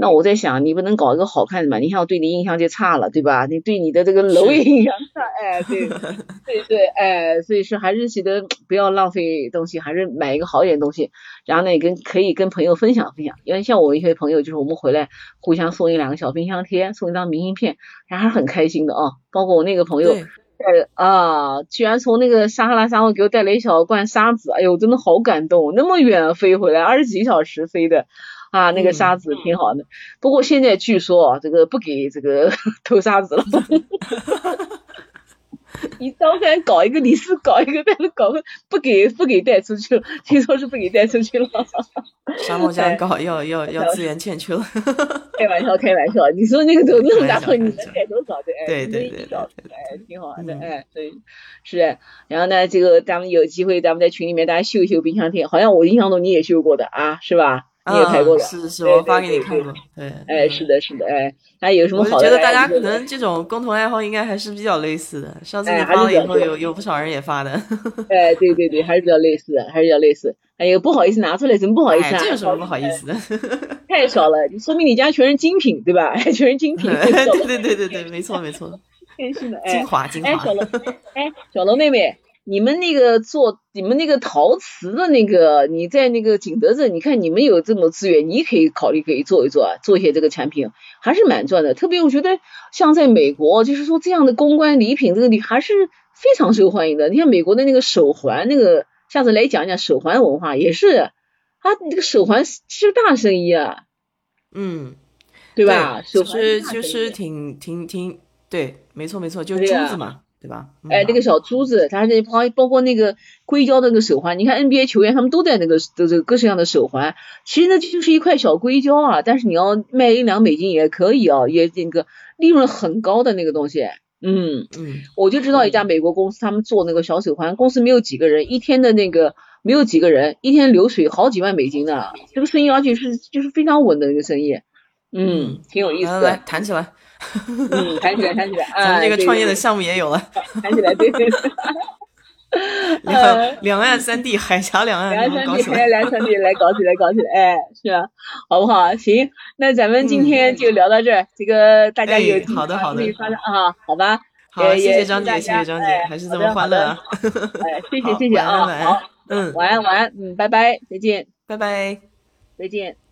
那我在想，你不能搞一个好看的嘛？你像我对你印象就差了，对吧？你对你的这个楼也印象差，哎，对，对对，哎，所以说还是觉得不要浪费东西，还是买一个好一点东西，然后呢，也跟可以跟朋友分享分享。因为像我一些朋友，就是我们回来互相送一两个小冰箱贴，送一张明信片，还是很开心的啊。包括我那个朋友带啊，居然从那个撒哈拉沙漠给我带了一小罐沙子，哎呦，真的好感动，那么远飞回来，二十几小时飞的。啊，那个沙子挺好的，不过现在据说啊，这个不给这个 偷沙子了。你早敢搞一个，你是搞一个，但是搞个不给不给带出去了，听说是不给带出去了。沙漠这搞要要要资源欠缺了。开玩笑开玩笑，你说那个都那么大，你能带多少的？对对对，哎，挺好的，哎，对，是。然后呢，这个咱们有机会，咱们在群里面大家秀一秀冰箱贴，好像我印象中你也秀过的啊，是吧？你也拍过的，是是，我发给你看过。对，哎，是的，是的，哎，还有什么好的？我觉得大家可能这种共同爱好应该还是比较类似的。上次你发了以后，有有不少人也发的。哎，对对对，还是比较类似的，还是比较类似。哎呦，不好意思拿出来，真不好意思啊！这有什么不好意思的？太少了，说明你家全是精品，对吧？全是精品。对对对对对，没错没错。天心的，哎，精华精华。哎，小龙，哎，小龙妹妹，你们那个做你们那个陶瓷的那个，你在那个景德镇，你看你们有这么资源，你可以考虑可以做一做啊，做一些这个产品，还是蛮赚的。特别我觉得像在美国，就是说这样的公关礼品这个你还是非常受欢迎的。你看美国的那个手环，那个下次来讲讲手环文化也是，啊，这个手环是大生意啊。嗯，对吧？就是就是挺挺挺对，没错没错，就是珠子嘛，对吧？哎，那个小珠子，它这包包括那个硅胶的那个手环，你看 NBA 球员他们都戴那个这这各式各样的手环，其实那就是一块小硅胶啊，但是你要卖一两美金也可以啊，也那个利润很高的那个东西。嗯嗯，我就知道一家美国公司，他们做那个小手环，公司没有几个人，一天的那个。没有几个人，一天流水好几万美金呢，这个生意而且是就是非常稳的一个生意，嗯，挺有意思的。来谈起来，嗯，谈起来，谈起来，咱们这个创业的项目也有了，谈起来，对对。两两岸三地，海峡两岸，两岸三地，海峡两岸三地来搞起来，搞起来，哎，是啊，好不好？行，那咱们今天就聊到这儿，这个大家有好的好的发展啊，好吧。好，谢谢张姐，谢谢张姐，还是这么欢乐啊！哎，谢谢谢谢啊，好，嗯，晚安晚安，嗯，拜拜，再见，拜拜，再见。